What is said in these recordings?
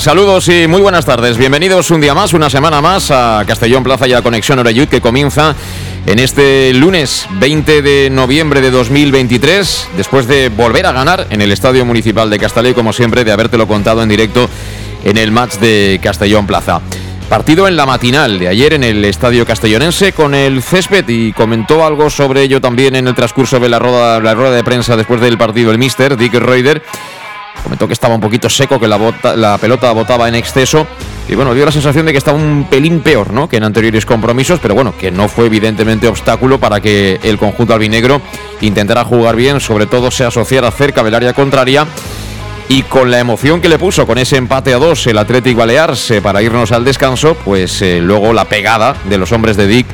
Saludos y muy buenas tardes. Bienvenidos un día más, una semana más a Castellón Plaza y a Conexión Oreyud que comienza en este lunes 20 de noviembre de 2023, después de volver a ganar en el Estadio Municipal de Castellón, como siempre, de habértelo contado en directo en el match de Castellón Plaza. Partido en la matinal de ayer en el Estadio Castellonense con el césped y comentó algo sobre ello también en el transcurso de la rueda, de prensa después del partido el mister Dick Reuter Comentó que estaba un poquito seco, que la, la pelota botaba en exceso. Y bueno, dio la sensación de que estaba un pelín peor ¿no? que en anteriores compromisos, pero bueno, que no fue evidentemente obstáculo para que el conjunto albinegro intentara jugar bien, sobre todo se asociara cerca del área contraria. Y con la emoción que le puso con ese empate a dos el Atlético Balearse para irnos al descanso, pues eh, luego la pegada de los hombres de Dick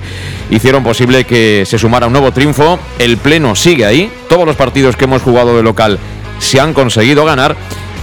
hicieron posible que se sumara un nuevo triunfo. El pleno sigue ahí. Todos los partidos que hemos jugado de local se han conseguido ganar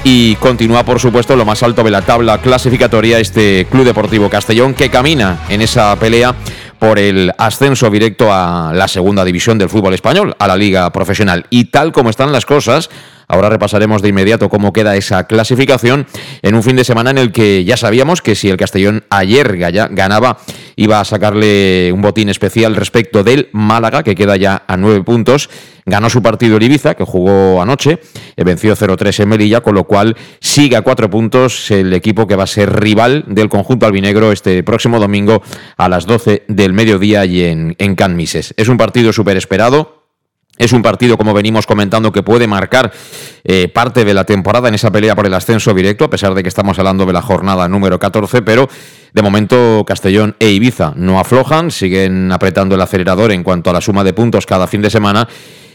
y continúa, por supuesto, lo más alto de la tabla clasificatoria este Club Deportivo Castellón que camina en esa pelea por el ascenso directo a la segunda división del fútbol español, a la liga profesional. Y tal como están las cosas, Ahora repasaremos de inmediato cómo queda esa clasificación en un fin de semana en el que ya sabíamos que si el Castellón ayer ganaba iba a sacarle un botín especial respecto del Málaga, que queda ya a nueve puntos. Ganó su partido el Ibiza, que jugó anoche, eh, venció 0-3 en Melilla, con lo cual sigue a cuatro puntos el equipo que va a ser rival del conjunto albinegro este próximo domingo a las 12 del mediodía y en, en Can Mises. Es un partido súper esperado es un partido, como venimos comentando, que puede marcar eh, parte de la temporada en esa pelea por el ascenso directo, a pesar de que estamos hablando de la jornada número 14, pero de momento Castellón e Ibiza no aflojan, siguen apretando el acelerador en cuanto a la suma de puntos cada fin de semana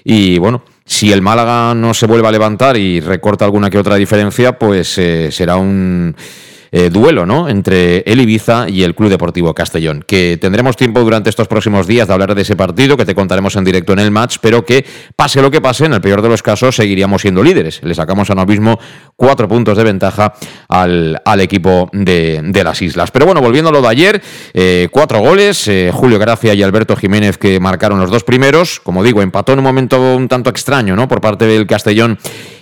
y bueno, si el Málaga no se vuelve a levantar y recorta alguna que otra diferencia, pues eh, será un eh, duelo ¿no? entre el Ibiza y el Club Deportivo Castellón. Que tendremos tiempo durante estos próximos días de hablar de ese partido, que te contaremos en directo en el match, pero que pase lo que pase, en el peor de los casos seguiríamos siendo líderes. Le sacamos ahora mismo cuatro puntos de ventaja al, al equipo de, de, las islas. Pero bueno, volviendo a lo de ayer, eh, cuatro goles, eh, Julio Gracia y Alberto Jiménez que marcaron los dos primeros. Como digo, empató en un momento un tanto extraño ¿no? por parte del Castellón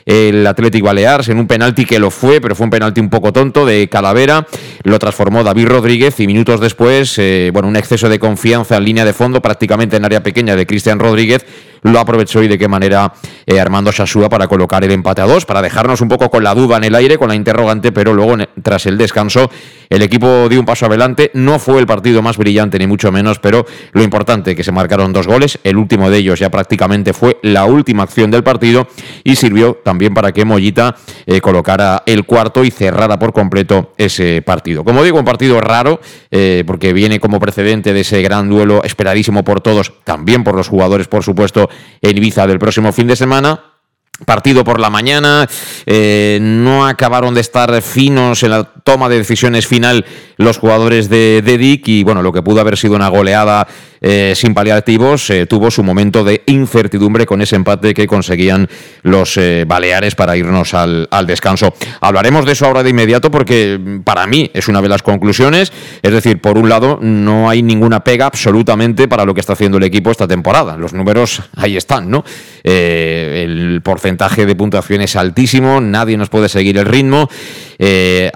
el Athletic Balears en un penalti que lo fue, pero fue un penalti un poco tonto de Calavera. Lo transformó David Rodríguez y minutos después, eh, bueno, un exceso de confianza en línea de fondo, prácticamente en área pequeña de Cristian Rodríguez lo aprovechó y de qué manera eh, Armando Sasúa para colocar el empate a dos, para dejarnos un poco con la duda en el aire, con la interrogante, pero luego tras el descanso el equipo dio un paso adelante, no fue el partido más brillante ni mucho menos, pero lo importante que se marcaron dos goles, el último de ellos ya prácticamente fue la última acción del partido y sirvió también para que Mollita eh, colocara el cuarto y cerrara por completo ese partido. Como digo, un partido raro, eh, porque viene como precedente de ese gran duelo esperadísimo por todos, también por los jugadores, por supuesto, en Ibiza del próximo fin de semana. Partido por la mañana, eh, no acabaron de estar finos en la toma de decisiones final los jugadores de, de Dick y bueno, lo que pudo haber sido una goleada eh, sin paliativos, eh, tuvo su momento de incertidumbre con ese empate que conseguían los eh, Baleares para irnos al, al, descanso. Hablaremos de eso ahora de inmediato porque mm, para mí es una de las conclusiones. Es decir, por un lado, no hay ninguna pega absolutamente para lo que está haciendo el equipo esta temporada. Los números ahí están, ¿no? el porcentaje de puntuación es altísimo, nadie nos puede seguir el ritmo.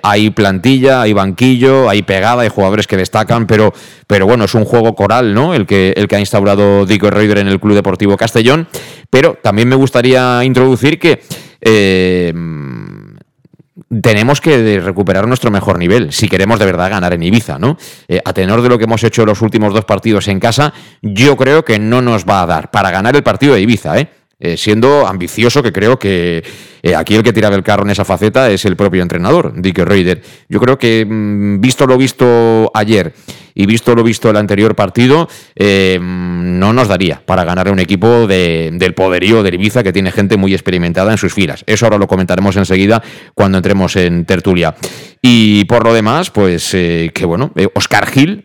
hay plantilla, hay banquillo, hay pegada, hay jugadores que destacan, pero, pero bueno, es un juego coral, ¿no? El que, el que ha instaurado Dico Reuter en el Club Deportivo Castellón. Pero también me gustaría introducir que eh, tenemos que recuperar nuestro mejor nivel si queremos de verdad ganar en Ibiza, ¿no? Eh, a tenor de lo que hemos hecho los últimos dos partidos en casa, yo creo que no nos va a dar para ganar el partido de Ibiza, ¿eh? Eh siendo ambicioso, que creo que eh, aquí el que tiraba el carro en esa faceta es el propio entrenador, Dick Reuter. Yo creo que, mm, visto lo visto ayer y visto lo visto el anterior partido, eh, no nos daría para ganar a un equipo del poderío de Ibiza que tiene gente muy experimentada en sus filas. Eso ahora lo comentaremos enseguida cuando entremos en tertulia. Y por lo demás, pues eh, que bueno, eh, Oscar Gil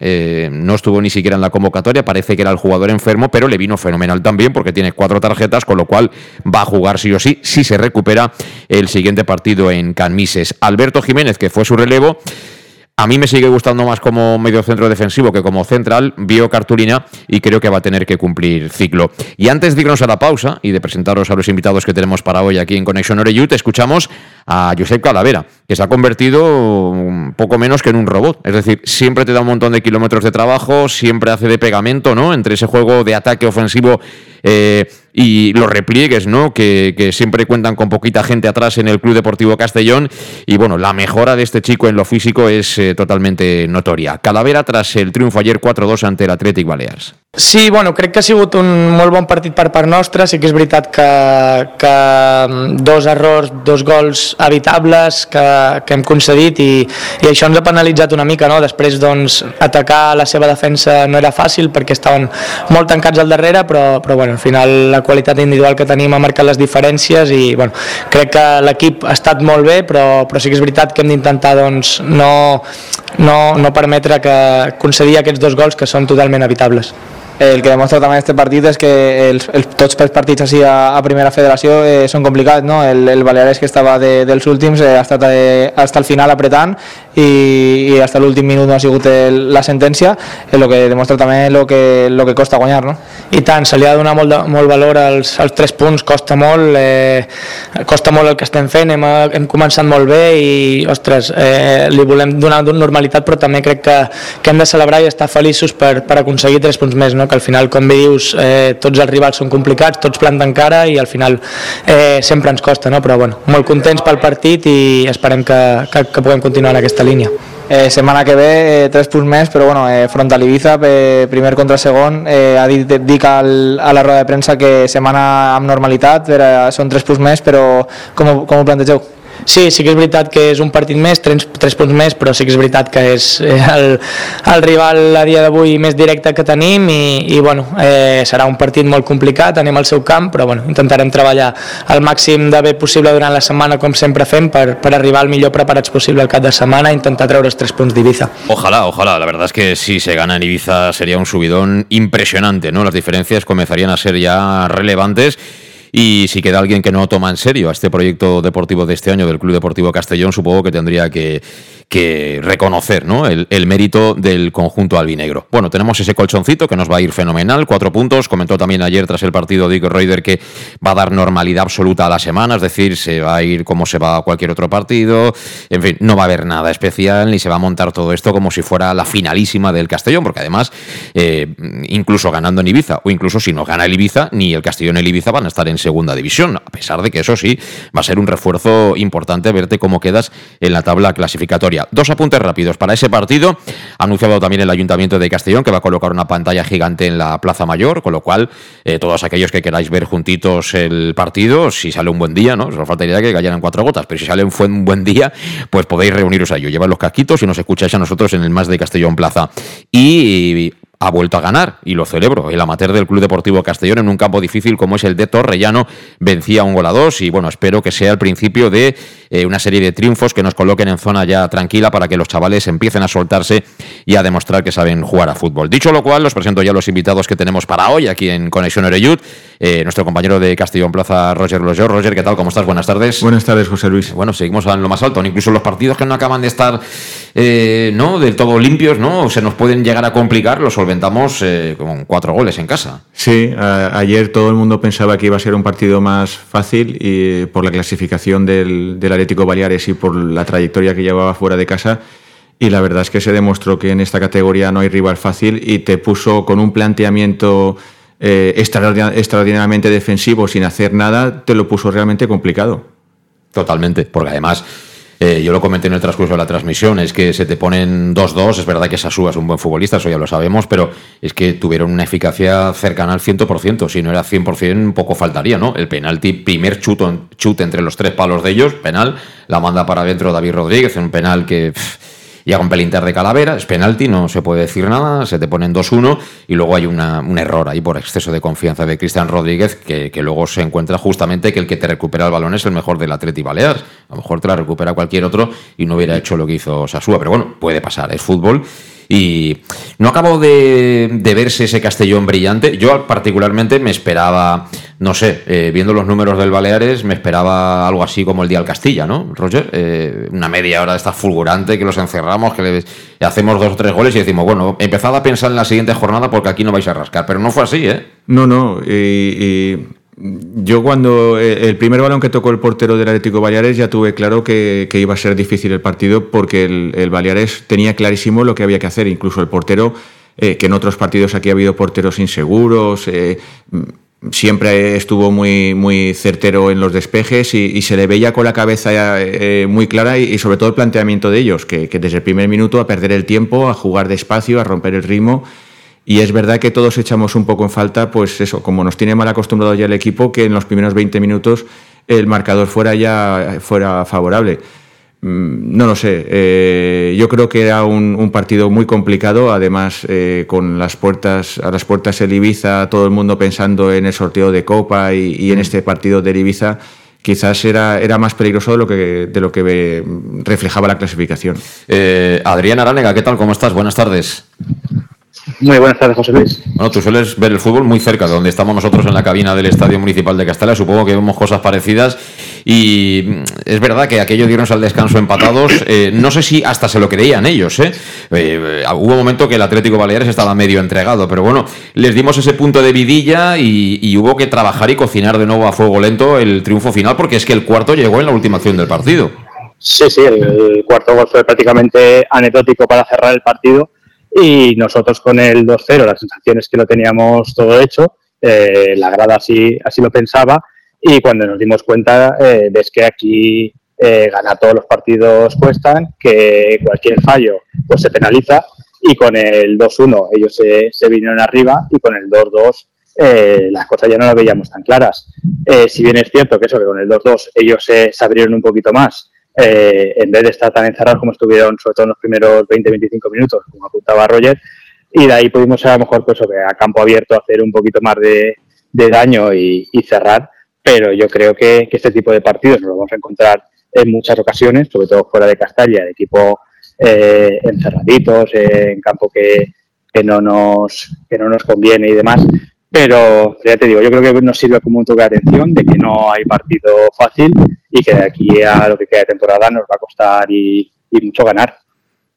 no estuvo ni siquiera en la convocatoria, parece que era el jugador enfermo, pero le vino fenomenal también porque tiene cuatro tarjetas, con lo cual va a jugar sí o sí, si se recupera el siguiente partido en Canmises. Alberto Jiménez, que fue su relevo, a mí me sigue gustando más como medio centro defensivo que como central, vio cartulina y creo que va a tener que cumplir ciclo. Y antes de irnos a la pausa y de presentaros a los invitados que tenemos para hoy aquí en Conexión Oreyut, escuchamos a Josep Calavera, que se ha convertido poco menos que en un robot. Es decir, siempre te da un montón de kilómetros de trabajo, siempre hace de pegamento, ¿no? Entre ese juego de ataque ofensivo eh, y los repliegues, ¿no? Que, siempre cuentan con poquita gente atrás en el Club Deportivo Castellón. Y bueno, la mejora de este chico en lo físico es eh, totalmente notoria. Calavera tras el triunfo ayer 4-2 ante el Athletic Balears. Sí, bueno, crec que ha sigut un molt bon partit per part nostra, sí que és veritat que, que mm, dos errors, dos gols evitables que, que hem concedit i, i això ens ha penalitzat una mica, no? després doncs, atacar la seva defensa no era fàcil perquè estaven molt tancats al darrere, però, però bueno, al final la qualitat individual que tenim ha marcat les diferències i bueno, crec que l'equip ha estat molt bé, però, però sí que és veritat que hem d'intentar doncs, no, no, no permetre que concedir aquests dos gols que són totalment evitables. El que demostra també este partit és que els, els, tots els partits així a, a primera federació eh, són complicats, no? El, el Baleares que estava de, dels últims eh, ha estat eh, hasta el final apretant i, i hasta l'últim minut no ha sigut el, la sentència, el que demostra també el que, lo que costa guanyar, no? I tant, se li ha de donar molt, molt valor als, als tres punts, costa molt, eh, costa molt el que estem fent, hem, hem començat molt bé i, ostres, eh, li volem donar normalitat, però també crec que, que hem de celebrar i estar feliços per, per aconseguir tres punts més, no? Que al final, com bé dius, eh, tots els rivals són complicats, tots planten cara i al final eh, sempre ens costa, no? però bueno, molt contents pel partit i esperem que, que, que puguem continuar en aquesta línia. Eh, setmana que ve eh, tres punts més, però bueno, eh, front a l'Ibiza, eh, primer contra segon, eh, ha dit, dic al, a la roda de premsa que setmana amb normalitat, però són tres punts més, però com, com ho plantegeu? Sí, sí que és veritat que és un partit més, tres, tres punts més, però sí que és veritat que és eh, el, el rival a dia d'avui més directe que tenim i, i bueno, eh, serà un partit molt complicat, anem al seu camp, però bueno, intentarem treballar al màxim de bé possible durant la setmana, com sempre fem, per, per arribar al millor preparats possible al cap de setmana i intentar treure els tres punts d'Ibiza. Ojalá, ojalá. La verdad es que si se gana en Ibiza sería un subidón impresionante, ¿no? Las diferencias comenzarían a ser ya relevantes. Y si queda alguien que no toma en serio a este proyecto deportivo de este año del Club Deportivo Castellón, supongo que tendría que reconocer ¿no? el, mérito del conjunto albinegro. Bueno, tenemos ese colchoncito que nos va a ir fenomenal, cuatro puntos. Comentó también ayer tras el partido Dick Reuter que va a dar normalidad absoluta a la semana, es decir, se va a ir como se va a cualquier otro partido. En fin, no va a haber nada especial ni se va a montar todo esto como si fuera la finalísima del Castellón, porque además, eh, incluso ganando en Ibiza o incluso si no gana el Ibiza, ni el Castellón ni el Ibiza van a estar en segunda división, a pesar de que eso sí va a ser un refuerzo importante verte cómo quedas en la tabla clasificatoria. Dos apuntes rápidos para ese partido. Anunciado también el Ayuntamiento de Castellón que va a colocar una pantalla gigante en la Plaza Mayor, con lo cual eh, todos aquellos que queráis ver juntitos el partido, si sale un buen día, ¿no? Solo faltaría que cayeran cuatro gotas, pero si sale un buen día, pues podéis reuniros a ello. Llevad los casquitos y nos escucháis a nosotros en el Más de Castellón Plaza. Y ha vuelto a ganar y lo celebro. El amateur del Club Deportivo Castellón en un campo difícil como es el de Torrellano vencía un gol a dos y bueno, espero que sea el principio de eh, una serie de triunfos que nos coloquen en zona ya tranquila para que los chavales empiecen a soltarse y a demostrar que saben jugar a fútbol. Dicho lo cual, los presento ya los invitados que tenemos para hoy aquí en Conexión Oreyud. Eh, nuestro compañero de Castellón Plaza, Roger Lojo. Roger, ¿qué tal? ¿Cómo estás? Buenas tardes. Buenas tardes, José Luis. Bueno, seguimos en lo más alto. Incluso los partidos que no acaban de estar eh, ¿no? del todo limpios, ¿no? Se nos pueden llegar a complicar, los solventamos con cuatro goles en casa. Sí, ayer todo el mundo pensaba que iba a ser un partido más fácil y por la clasificación del, del Atlético Baleares y por la trayectoria que llevaba fuera de casa. Y la verdad es que se demostró que en esta categoría no hay rival fácil y te puso con un planteamiento eh, extraordinariamente defensivo sin hacer nada, te lo puso realmente complicado. Totalmente, porque además Eh, yo lo comenté en el transcurso de la transmisión, es que se te ponen 2-2, es verdad que Sasúa es un buen futbolista, eso ya lo sabemos, pero es que tuvieron una eficacia cercana al 100%, si no era 100% poco faltaría, ¿no? El penalti, primer chuto, chute entre los tres palos de ellos, penal, la manda para adentro David Rodríguez, un penal que llega un pelinter de calavera, es penalti, no se puede decir nada, se te ponen 2-1 y luego hay un error ahí por exceso de confianza de Cristian Rodríguez que, luego se encuentra justamente que el que te recupera el balón es el mejor del Atleti Baleares. A lo mejor te la recupera cualquier otro y no hubiera hecho lo que hizo Sasúa, pero bueno, puede pasar, es fútbol y no acabo de, verse ese Castellón brillante. Yo particularmente me esperaba, no sé, eh, viendo los números del Baleares, me esperaba algo así como el día al Castilla, ¿no, Roger? Eh, una media hora de esta fulgurante, que los encerramos, que le hacemos dos o tres goles y decimos, bueno, empezad a pensar en la siguiente jornada porque aquí no vais a rascar. Pero no fue así, ¿eh? No, no. yo cuando eh, el primer balón que tocó el portero del Atlético Baleares ya tuve claro que, iba a ser difícil el partido porque el, Baleares tenía clarísimo lo que había que hacer. Incluso el portero, que en otros partidos aquí ha habido porteros inseguros, siempre estuvo muy, muy certero en los despejes y, se le veía con la cabeza muy clara y, sobre todo el planteamiento de ellos, que, que desde el primer minuto a perder el tiempo, a jugar despacio, a romper el ritmo y es verdad que todos echamos un poco en falta, pues eso, como nos tiene mal acostumbrado ya el equipo, que en los primeros 20 minutos el marcador fuera ya fuera favorable. Mm, no lo sé. Eh, yo creo que era un, partido muy complicado. Además, eh, con las puertas a las puertas el Ibiza, todo el mundo pensando en el sorteo de Copa y, en mm. este partido de Ibiza, quizás era, era más peligroso de lo que de lo que reflejaba la clasificación. Eh, Adrián Aránega, ¿qué tal? ¿Cómo estás? Buenas tardes. Muy buenas tardes, José Luis. Bueno, tú sueles ver el fútbol muy cerca de donde estamos nosotros en la cabina del Estadio Municipal de Castella. Supongo que vemos cosas parecidas. Y mm, es verdad que aquello dieron al descanso empatados. Eh, no sé si hasta se lo creían ellos. ¿eh? ¿eh? hubo un momento que el Atlético Baleares estaba medio entregado. Pero bueno, les dimos ese punto de vidilla y, hubo que trabajar y cocinar de nuevo a fuego lento el triunfo final, porque es que el cuarto llegó en la última acción del partido. Sí, sí, el cuarto gol fue prácticamente anecdótico para cerrar el partido y nosotros con el 2-0, las sensaciones que lo teníamos todo hecho, eh, la grada así, así lo pensaba y cuando nos dimos cuenta eh, ves que aquí eh, ganar todos los partidos cuestan, que cualquier fallo pues se penaliza y con el 2-1 ellos se, se, vinieron arriba y con el 2-2 eh, las cosas ya no las veíamos tan claras. si bien es cierto que eso, que con el 2-2 ellos se, se abrieron un poquito más eh, en vez de estar tan encerrados como estuvieron, sobre todo en los primeros 20-25 minutos, como apuntaba Roger, y de ahí pudimos a lo mejor pues, a campo abierto hacer un poquito más de, daño y, cerrar, pero yo creo que, este tipo de partidos nos lo vamos a encontrar en muchas ocasiones, sobre todo fuera de Castalla, el equipo eh, encerraditos, en campo que, que, no nos, que no nos conviene y demás, pero ya te digo, yo creo que nos sirve como un toque de atención de que no hay partido fácil y que de aquí a lo que queda de temporada nos va a costar y, mucho ganar.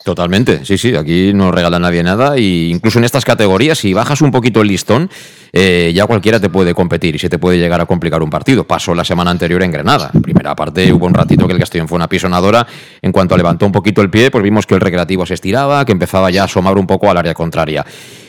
Totalmente, sí, sí, aquí no regala nadie nada e incluso en estas categorías, si bajas un poquito el listón, eh, ya cualquiera te puede competir y se te puede llegar a complicar un partido. Pasó la semana anterior en Granada. Primera parte hubo un ratito que el Castellón fue una pisonadora. En cuanto levantó un poquito el pie, pues vimos que el recreativo se estiraba, que empezaba ya a asomar un poco al área contraria.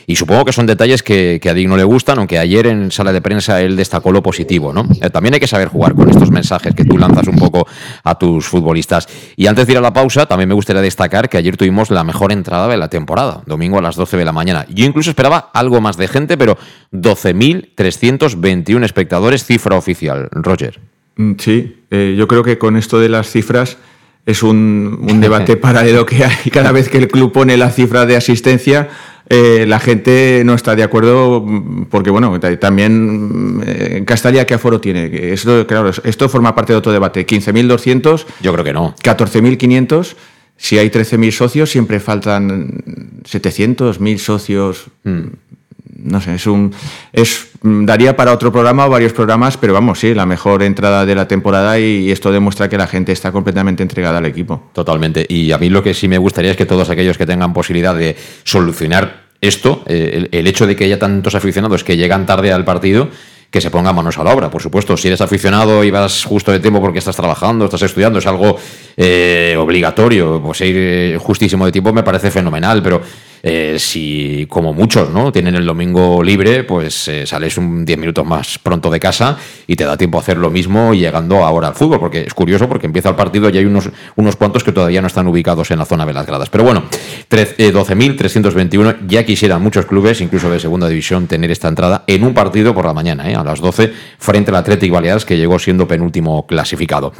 Y supongo que son detalles que, a Dick no le gustan, aunque ayer en sala de prensa él destacó lo positivo, ¿no? Eh, también hay que saber jugar con estos mensajes que tú lanzas un poco a tus futbolistas. Y antes de ir a la pausa, también me gustaría destacar que ayer tuvimos la mejor entrada de la temporada, domingo a las 12 de la mañana. Yo incluso esperaba algo más de gente, pero 12.321 espectadores, cifra oficial. Roger. Mm, sí, eh, yo creo que con esto de las cifras es un, un debate paralelo que hay cada vez que el club pone la cifra de asistencia eh, la gente no está de acuerdo porque, bueno, también eh, Castalia, ¿qué aforo tiene? Esto, claro, esto forma parte de otro debate. ¿15.200? Yo creo que no. ¿14.500? Si hay 13.000 socios, siempre faltan 700, 1.000 socios. Hmm. No sé, es un. Es, daría para otro programa o varios programas, pero vamos, sí, la mejor entrada de la temporada y esto demuestra que la gente está completamente entregada al equipo. Totalmente. Y a mí lo que sí me gustaría es que todos aquellos que tengan posibilidad de solucionar esto, eh, el, hecho de que haya tantos aficionados que llegan tarde al partido, que se pongan manos a la obra. Por supuesto, si eres aficionado y vas justo de tiempo porque estás trabajando, estás estudiando, es algo eh, obligatorio, pues ir eh, justísimo de tiempo me parece fenomenal, pero eh, si como muchos no tienen el domingo libre, pues eh, sales un 10 minutos más pronto de casa y te da tiempo a hacer lo mismo llegando ahora al fútbol, porque es curioso porque empieza el partido y hay unos, unos cuantos que todavía no están ubicados en la zona de las gradas. Pero bueno, 12.321, eh, ya quisieran muchos clubes, incluso de segunda división, tener esta entrada en un partido por la mañana, a las 12, frente al Atlético Baleares, que llegó siendo penúltimo clasificado.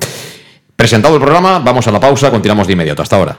Presentado el programa, vamos a la pausa, continuamos de inmediato. Hasta ahora.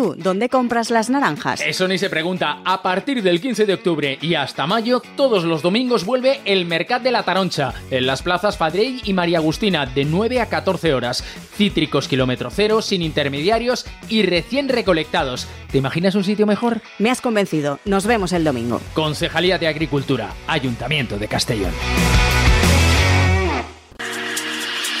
Tú, dónde compras las naranjas? Eso ni se pregunta. A partir del 15 de octubre y hasta mayo, todos los domingos vuelve el Mercat de la Taroncha, en las plazas Fadrell y María Agustina, de 9 a 14 horas. Cítricos kilómetro cero, sin intermediarios y recién recolectados. ¿Te imaginas un sitio mejor? Me has convencido. Nos vemos el domingo. Concejalía de Agricultura, Ayuntamiento de Castellón.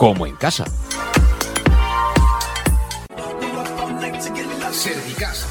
como en casa.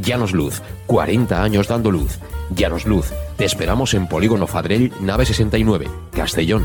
Llanos Luz, 40 años dando luz. Llanos Luz, te esperamos en Polígono Fadrell, nave 69, Castellón.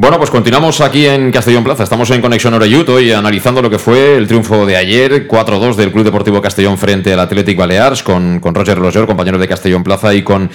Bueno, pues continuamos aquí en Castellón Plaza. Estamos en Conexión Oreyut hoy analizando lo que fue el triunfo de ayer, 4-2 del Club Deportivo Castellón frente al Athletic Balears, con, con Roger Loser, compañero de Castellón Plaza, y con,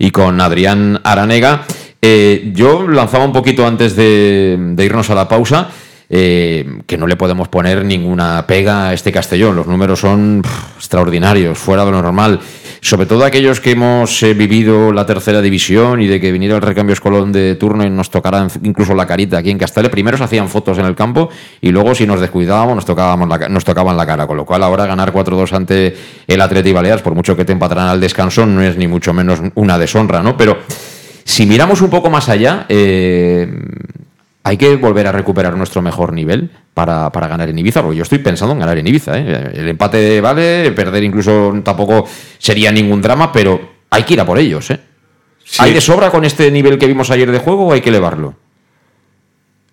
y con Adrián Aranega. Eh, yo lanzaba un poquito antes de, de irnos a la pausa. Eh, que no le podemos poner ninguna pega a este Castellón. Los números son extraordinarios, fuera de lo normal. Sobre todo aquellos que hemos eh, vivido la tercera división y de que viniera el recambio escolón de turno y nos tocara incluso la carita aquí en Castelle. Primero se hacían fotos en el campo y luego, si nos descuidábamos, nos, tocábamos nos tocaban la cara. Con lo cual, ahora ganar 4-2 ante el Atleti Baleares, por mucho que te empatarán al descanso, no es ni mucho menos una deshonra, ¿no? Pero si miramos un poco más allá, eh, hay que volver a recuperar nuestro mejor nivel para, para, ganar en Ibiza, porque yo estoy pensando en ganar en Ibiza. ¿eh? El empate vale, perder incluso tampoco sería ningún drama, pero hay que ir a por ellos. ¿eh? Sí. ¿Hay de sobra con este nivel que vimos ayer de juego o hay que elevarlo?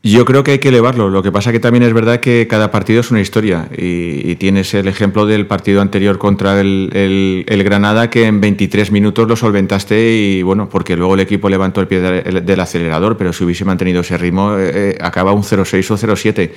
Yo creo que hay que elevarlo. Lo que pasa que también es verdad que cada partido es una historia y, y tienes el ejemplo del partido anterior contra el, Granada que en 23 minutos lo solventaste y bueno, porque luego el equipo levantó el pie del, acelerador, pero si hubiese mantenido ese ritmo eh, acaba un 0-6 o 0-7.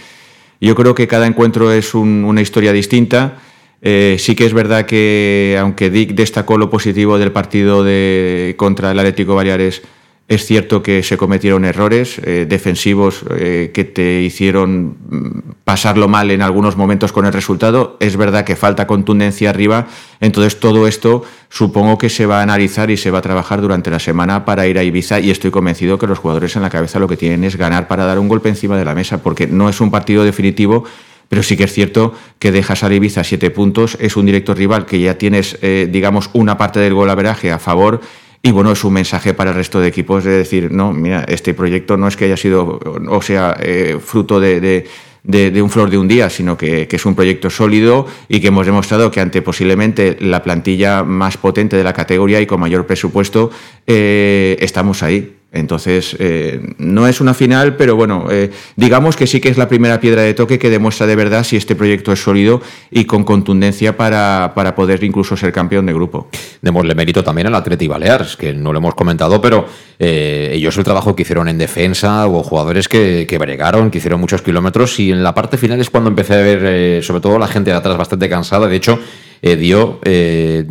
Yo creo que cada encuentro es un, una historia distinta. Eh, sí que es verdad que aunque Dick destacó lo positivo del partido de, contra el Atlético Baleares, es cierto que se cometieron errores eh, defensivos eh, que te hicieron pasarlo mal en algunos momentos con el resultado. Es verdad que falta contundencia arriba. Entonces todo esto supongo que se va a analizar y se va a trabajar durante la semana para ir a Ibiza y estoy convencido que los jugadores en la cabeza lo que tienen es ganar para dar un golpe encima de la mesa porque no es un partido definitivo. Pero sí que es cierto que dejas a Ibiza siete puntos, es un directo rival que ya tienes, eh, digamos, una parte del gol averaje a favor y bueno, es un mensaje para el resto de equipos de decir, no, mira, este proyecto no es que haya sido, o sea, eh, fruto de, de, un flor de un día, sino que, que, es un proyecto sólido y que hemos demostrado que ante posiblemente la plantilla más potente de la categoría y con mayor presupuesto, eh, estamos ahí. Entonces, eh, no es una final, pero bueno, eh, digamos que sí que es la primera piedra de toque que demuestra de verdad si este proyecto es sólido y con contundencia para, para poder incluso ser campeón de grupo. Démosle mérito también al Atleti Balears, que no lo hemos comentado, pero eh, ellos el trabajo que hicieron en defensa, hubo jugadores que, que, bregaron, que hicieron muchos kilómetros y en la parte final es cuando empecé a ver, sobre todo la gente de atrás bastante cansada. De hecho, eh, dio eh,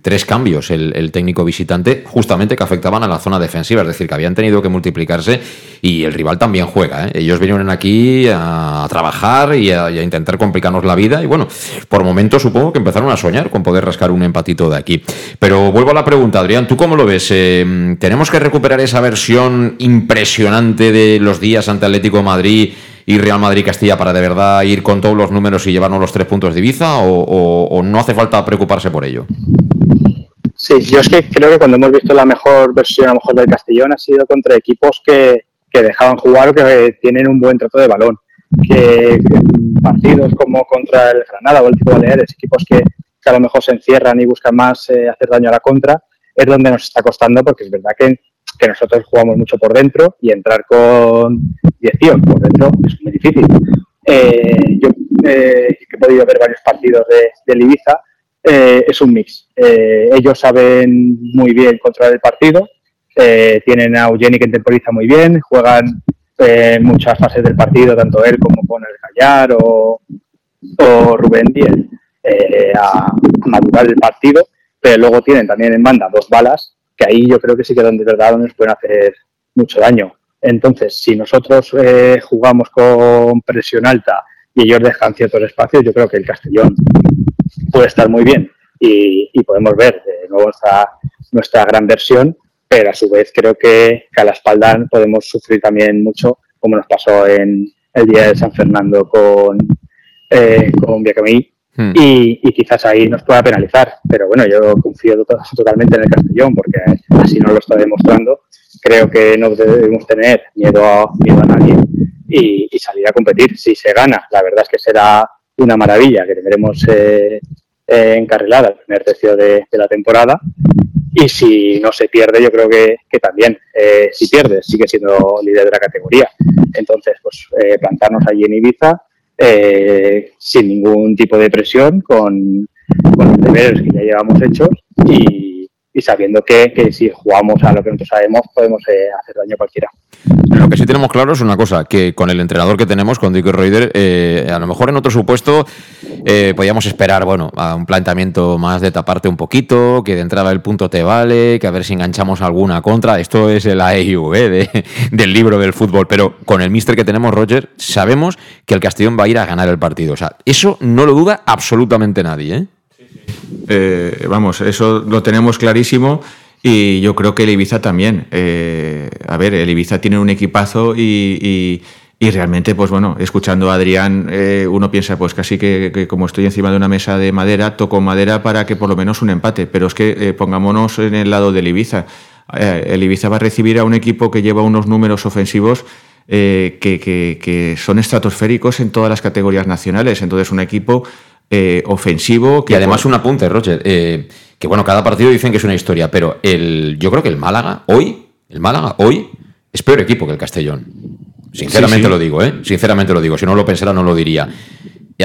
tres cambios el, técnico visitante, justamente que afectaban a la zona defensiva, es decir, que habían tenido que multiplicarse y el rival también juega. ¿eh? Ellos vinieron aquí a, a trabajar y a, y a, intentar complicarnos la vida y bueno, por momentos supongo que empezaron a soñar con poder rascar un empatito de aquí. Pero vuelvo a la pregunta, Adrián, ¿tú cómo lo ves? Eh, ¿Tenemos que recuperar esa versión impresionante de los días ante Atlético de Madrid? Y Real Madrid-Castilla para de verdad ir con todos los números y llevarnos los tres puntos de Ibiza o, no hace falta preocuparse por ello? Sí, yo es que creo que cuando hemos visto la mejor versión a lo mejor del Castellón ha sido contra equipos que, que dejaban jugar o que tienen un buen trato de balón. Que, partidos como contra el Granada o el tipo Baleares, equipos que, que, a lo mejor se encierran y buscan más eh, hacer daño a la contra, es donde nos está costando porque es verdad que que nosotros jugamos mucho por dentro y entrar con 10 por dentro es muy difícil. Eh, yo eh, he podido ver varios partidos de, de Ibiza, eh, es un mix. Eh, ellos saben muy bien controlar el partido, tienen a Eugeni que temporiza muy bien, juegan muchas fases del partido, tanto él como con el Gallar o, o Rubén Díez, a, a madurar el partido, pero luego tienen también en banda dos balas que ahí yo creo que sí que donde de verdad nos pueden hacer mucho daño. Entonces, si nosotros eh, jugamos con presión alta y ellos dejan ciertos espacios, yo creo que el Castellón puede estar muy bien y, podemos ver de nuevo nuestra, gran versión, pero a su vez creo que, a la espalda podemos sufrir también mucho, como nos pasó en el día de San Fernando con, eh, con hmm. y, y, quizás ahí nos pueda penalizar. Pero bueno, yo confío totalmente en el Castellón, porque así nos lo está demostrando. Creo que no debemos tener miedo a, miedo a nadie y, salir a competir. Si se gana, la verdad es que será una maravilla, que tendremos eh, eh, encarrilada el primer tercio de, la temporada. Y si no se pierde, yo creo que, también, eh, si pierde, sigue siendo líder de la categoría. Entonces, pues eh, plantarnos allí en Ibiza sin ningún tipo de presión, con, con los deberes que ya llevamos hechos y, y sabiendo que, que, si jugamos a lo que nosotros sabemos podemos eh, hacer daño a cualquiera. Lo que sí tenemos claro es una cosa, que con el entrenador que tenemos, con Dick Reuter, eh, a lo mejor en otro supuesto eh, podíamos esperar, bueno, a un planteamiento más de taparte un poquito, que de entrada el punto te vale, que a ver si enganchamos alguna contra. Esto es el AEU de, del libro del fútbol, pero con el mister que tenemos, Roger, sabemos que el Castellón va a ir a ganar el partido. O sea, eso no lo duda absolutamente nadie, ¿eh? Eh, vamos, eso lo tenemos clarísimo y yo creo que el Ibiza también. Eh, a ver, el Ibiza tiene un equipazo y, realmente, pues bueno, escuchando a Adrián, eh, uno piensa, pues casi que, como estoy encima de una mesa de madera, toco madera para que por lo menos un empate. Pero es que pongámonos en el lado del Ibiza. el Ibiza va a recibir a un equipo que lleva unos números ofensivos. que, que, son estratosféricos en todas las categorías nacionales. Entonces, un equipo eh, ofensivo. Que y además un apunte, Roger, eh, que bueno, cada partido dicen que es una historia, pero el, yo creo que el Málaga hoy, el Málaga hoy es peor equipo que el Castellón. Sinceramente lo digo, ¿eh? Sinceramente lo digo. Si no lo pensara, no lo diría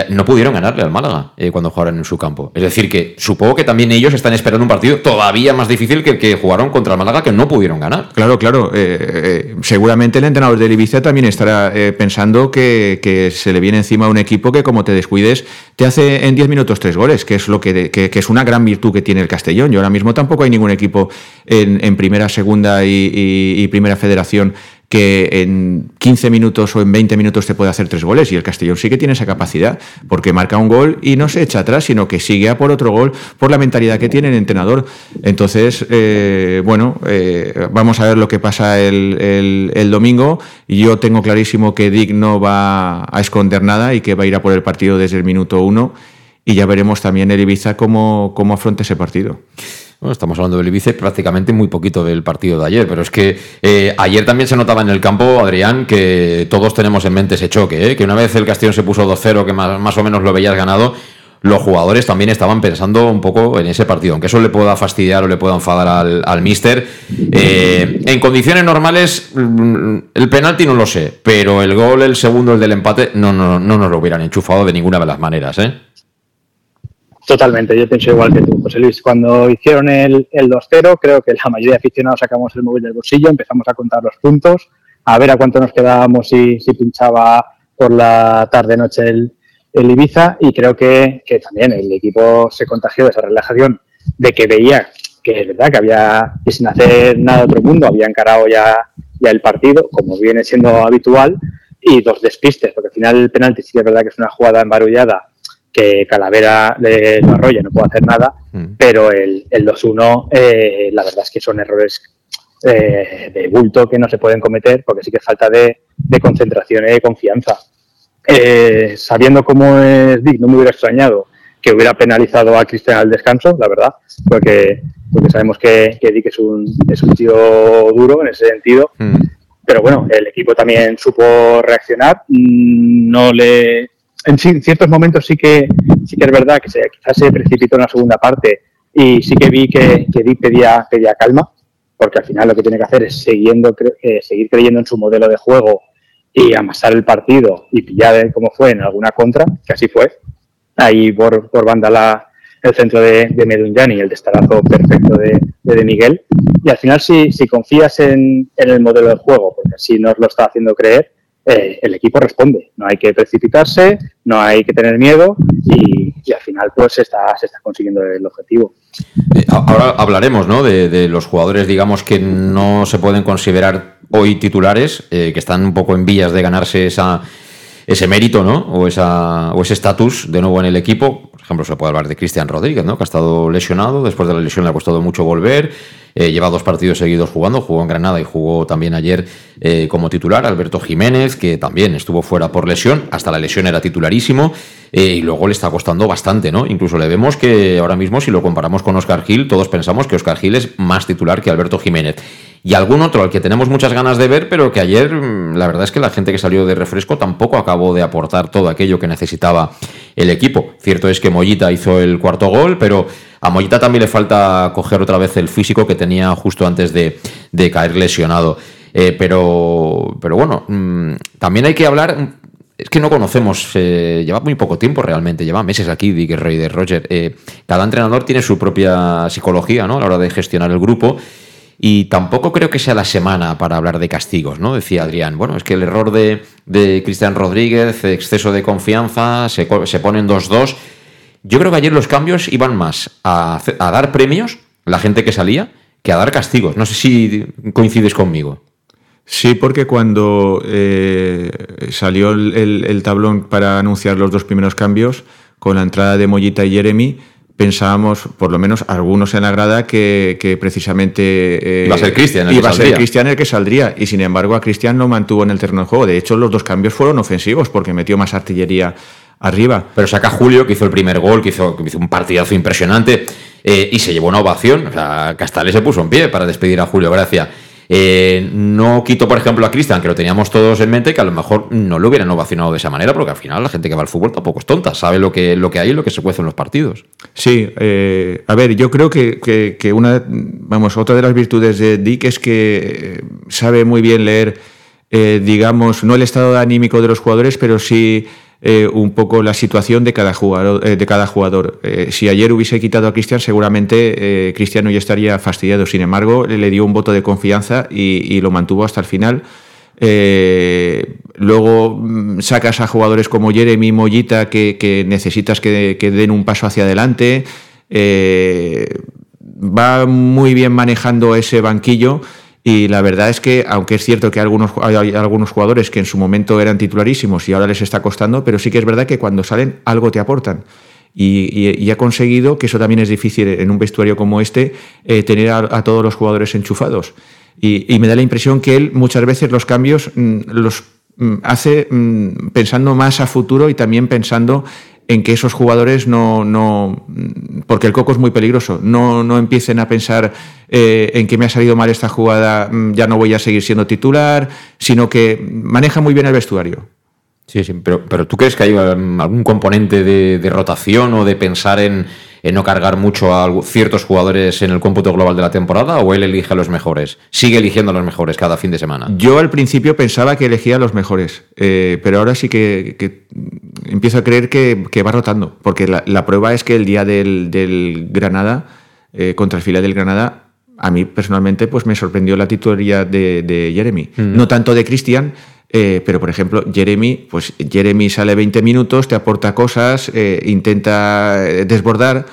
no pudieron ganarle al Málaga eh, cuando jugaron en su campo. Es decir, que supongo que también ellos están esperando un partido todavía más difícil que el que jugaron contra el Málaga, que no pudieron ganar. Claro, claro. Eh, eh, seguramente el entrenador del Ibiza también estará pensando que, se le viene encima un equipo que, como te descuides, te hace en 10 minutos tres goles, que es, lo que, es una gran virtud que tiene el Castellón. Y ahora mismo tampoco hay ningún equipo en, primera, segunda y primera federación que en 15 minutos o en 20 minutos te puede hacer tres goles y el Castellón sí que tiene esa capacidad porque marca un gol y no se echa atrás, sino que sigue a por otro gol por la mentalidad que tiene el entrenador. Entonces, eh, bueno, eh, vamos a ver lo que pasa el, el, domingo. Yo tengo clarísimo que Dick no va a esconder nada y que va a ir a por el partido desde el minuto uno y ya veremos también el Ibiza cómo, cómo afronta ese partido. Bueno, estamos hablando del Ibiza prácticamente muy poquito del partido de ayer, pero es que eh, ayer también se notaba en el campo, Adrián, que todos tenemos en mente ese choque, ¿eh? que una vez el Castillo se puso 2-0, que más, o menos lo veías ganado, los jugadores también estaban pensando un poco en ese partido, aunque eso le pueda fastidiar o le pueda enfadar al, al míster. Eh, en condiciones normales, mm, el penalti no lo sé, pero el gol, el segundo, el del empate, no, no, no nos lo hubieran enchufado de ninguna de las maneras. ¿eh? Totalmente, yo pienso igual que tú, José Luis. Cuando hicieron el, el 2-0, creo que la mayoría de aficionados sacamos el móvil del bolsillo, empezamos a contar los puntos, a ver a cuánto nos quedábamos si, si pinchaba por la tarde-noche el, el, Ibiza y creo que, que, también el equipo se contagió de esa relajación de que veía que es verdad que había que sin hacer nada de otro mundo había encarado ya, ya el partido, como viene siendo habitual, y dos despistes, porque al final el penalti sí que es verdad que es una jugada embarullada que Calavera de lo arrolla, no puede hacer nada, mm. pero el, el 2-1, eh, la verdad es que son errores eh, de bulto que no se pueden cometer porque sí que falta de, de concentración y de confianza. Eh, sabiendo cómo es Dick, no me hubiera extrañado que hubiera penalizado a Cristian al descanso, la verdad, porque, porque sabemos que, que Dick es un, es un tío duro en ese sentido. Mm. Pero bueno, el equipo también supo reaccionar, no le, en ciertos momentos sí que, sí que es verdad que se, quizás se precipitó en la segunda parte y sí que vi que, que Di pedía, pedía calma, porque al final lo que tiene que hacer es siguiendo, eh, seguir creyendo en su modelo de juego y amasar el partido y pillar como fue en alguna contra, que así fue. Ahí por, por banda la, el centro de, de y el destarazo perfecto de, de, Miguel. Y al final, si, si confías en, en, el modelo de juego, porque así nos lo está haciendo creer, eh, el equipo responde. No hay que precipitarse, no hay que tener miedo y, al final pues se está, se está consiguiendo el objetivo. Eh, ahora hablaremos ¿no? de, los jugadores, digamos, que no se pueden considerar hoy titulares, eh, que están un poco en vías de ganarse esa, ese mérito ¿no? o, esa, o ese estatus de nuevo en el equipo. Por ejemplo, se puede hablar de Cristian Rodríguez, ¿no? que ha estado lesionado, después de la lesión le ha costado mucho volver. eh, lleva dos partidos seguidos jugando, jugó en Granada y jugó también ayer eh, como titular. Alberto Jiménez, que también estuvo fuera por lesión, hasta la lesión era titularísimo. Eh, y luego le está costando bastante, ¿no? Incluso le vemos que ahora mismo, si lo comparamos con Oscar Gil, todos pensamos que Oscar Gil es más titular que Alberto Jiménez. Y algún otro al que tenemos muchas ganas de ver, pero que ayer mm, la verdad es que la gente que salió de refresco tampoco acabó de aportar todo aquello que necesitaba el equipo. Cierto es que Mollita hizo el cuarto gol, pero a Mollita también le falta coger otra vez el físico que tenía justo antes de, caer lesionado. Eh, pero, pero bueno, mm, también hay que hablar es que no conocemos, eh, lleva muy poco tiempo realmente, lleva meses aquí, Dick Rey de Roger. Eh, cada entrenador tiene su propia psicología ¿no? a la hora de gestionar el grupo. Y tampoco creo que sea la semana para hablar de castigos, ¿no? Decía Adrián. Bueno, es que el error de, de Cristian Rodríguez, exceso de confianza, se, ponen 2-2. Yo creo que ayer los cambios iban más a, dar premios, la gente que salía, que a dar castigos. No sé si coincides conmigo. Sí, porque cuando eh, salió el, tablón para anunciar los dos primeros cambios, con la entrada de Mollita y Jeremy, pensábamos, por lo menos algunos en la grada, que, precisamente eh, iba a ser Cristian el, iba a ser Cristian el que saldría. Y sin embargo, a Cristian lo mantuvo en el terreno de juego. De hecho, los dos cambios fueron ofensivos porque metió más artillería arriba. Pero saca Julio, que hizo el primer gol, que hizo, hizo un partidazo impresionante eh, y se llevó una ovación. O sea, Castales se puso en pie para despedir a Julio Gracia. Eh, no quito, por ejemplo, a Cristian, que lo teníamos todos en mente, que a lo mejor no lo hubieran ovacionado de esa manera, porque al final la gente que va al fútbol tampoco es tonta, sabe lo que, lo que hay y lo que se cuece en los partidos. Sí, eh, a ver, yo creo que, una, vamos, otra de las virtudes de Dick es que eh, sabe muy bien leer, digamos, no el estado anímico de los jugadores, pero sí eh, un poco la situación de cada jugador. Eh, de cada jugador. Eh, si ayer hubiese quitado a Cristian, seguramente Cristiano ya estaría fastidiado. Sin embargo, le dio un voto de confianza y, lo mantuvo hasta el final. luego mm, sacas a jugadores como Jeremy Mollita que, necesitas que, que, den un paso hacia adelante. va muy bien manejando ese banquillo y la verdad es que, aunque es cierto que algunos, hay algunos jugadores que en su momento eran titularísimos y ahora les está costando, pero sí que es verdad que cuando salen algo te aportan. Y, ha conseguido, que eso también es difícil en un vestuario como este, eh, tener a, todos los jugadores enchufados. Y, me da la impresión que él muchas veces los cambios mm, los mm, hace mm, pensando más a futuro y también pensando en que esos jugadores no, no porque el coco es muy peligroso, no, no empiecen a pensar eh, en que me ha salido mal esta jugada, mm, ya no voy a seguir siendo titular, sino que maneja muy bien el vestuario. Sí, sí, pero, pero ¿tú crees que hay um, algún componente de, rotación o de pensar en, no cargar mucho a ciertos jugadores en el cómputo global de la temporada o él elige a los mejores? ¿Sigue eligiendo a los mejores cada fin de semana? Yo al principio pensaba que elegía a los mejores, eh, pero ahora sí que, empiezo a creer que, va rotando, porque la, prueba es que el día del, Granada, eh, contra el fila del Granada, a mí personalmente pues me sorprendió la titularidad de, Jeremy. Mm. No tanto de Cristian, eh, pero por ejemplo, Jeremy, pues Jeremy sale 20 minutos, te aporta cosas, eh, intenta eh, desbordar,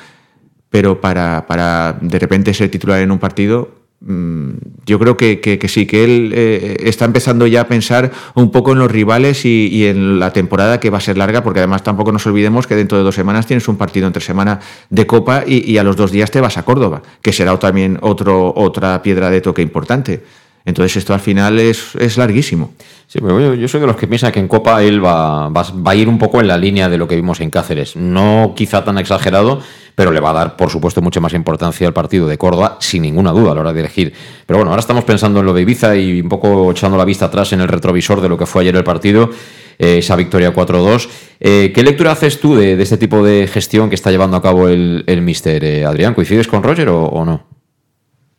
pero para, para de repente ser titular en un partido, yo creo que, sí, que él eh, está empezando ya a pensar un poco en los rivales y, en la temporada que va a ser larga, porque además tampoco nos olvidemos que dentro de dos semanas tienes un partido entre semana de Copa y, a los dos días te vas a Córdoba, que será también otro, otra piedra de toque importante. Entonces esto al final es, es larguísimo. Sí, pero yo, soy de los que piensan que en Copa él va, va, a ir un poco en la línea de lo que vimos en Cáceres. No quizá tan exagerado, pero le va a dar, por supuesto, mucha más importancia al partido de Córdoba, sin ninguna duda a la hora de elegir. Pero bueno, ahora estamos pensando en lo de Ibiza y un poco echando la vista atrás en el retrovisor de lo que fue ayer el partido, eh, esa victoria 4-2. Eh, ¿Qué lectura haces tú de, este tipo de gestión que está llevando a cabo el, el Mister? Eh, Adrián, ¿coincides con Roger o no?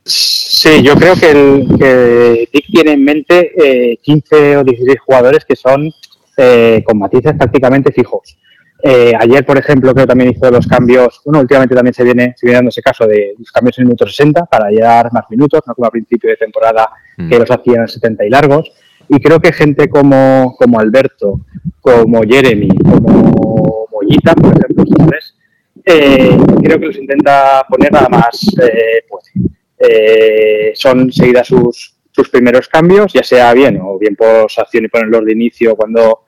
Sí, yo creo que, el, Dick tiene en mente eh, 15 o 16 jugadores que son eh, con matices prácticamente fijos. Eh, ayer, por ejemplo, creo que también hizo los cambios, bueno, últimamente también se viene, se viene dando ese caso de los cambios en el minuto 60 para llegar más minutos, no como a principio de temporada que mm. los hacían en 70 y largos. Y creo que gente como, como Alberto, como Jeremy, como Mollita, por ejemplo, estos eh, creo que los intenta poner nada más pues, eh, son seguidas sus, sus primeros cambios, ya sea bien o bien por acción y ponerlos de inicio cuando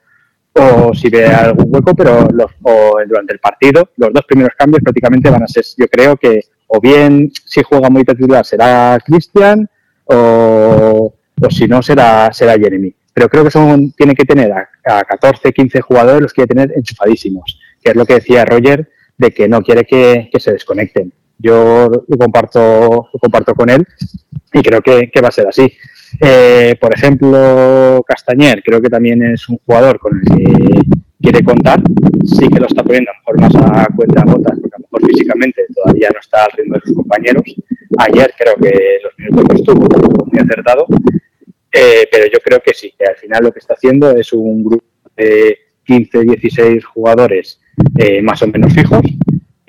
o si ve algún hueco, pero los, o durante el partido, los dos primeros cambios prácticamente van a ser, yo creo que o bien si juega muy titular será Cristian o, o si no será, será Jeremy. Pero creo que son, tiene que tener a, a 14, 15 jugadores los quiere tener enchufadísimos, que es lo que decía Roger, de que no quiere que, que se desconecten. Yo lo comparto, lo comparto con él y creo que, que va a ser así. Eh, por ejemplo, Castañer, creo que también es un jugador con el que quiere contar. Sí que lo está poniendo a lo mejor más a cuenta gotas, porque a lo mejor físicamente todavía no está al ritmo de sus compañeros. Ayer creo que los minutos estuvo muy acertado, eh, pero yo creo que sí, que al final lo que está haciendo es un grupo de 15, 16 jugadores eh, más o menos fijos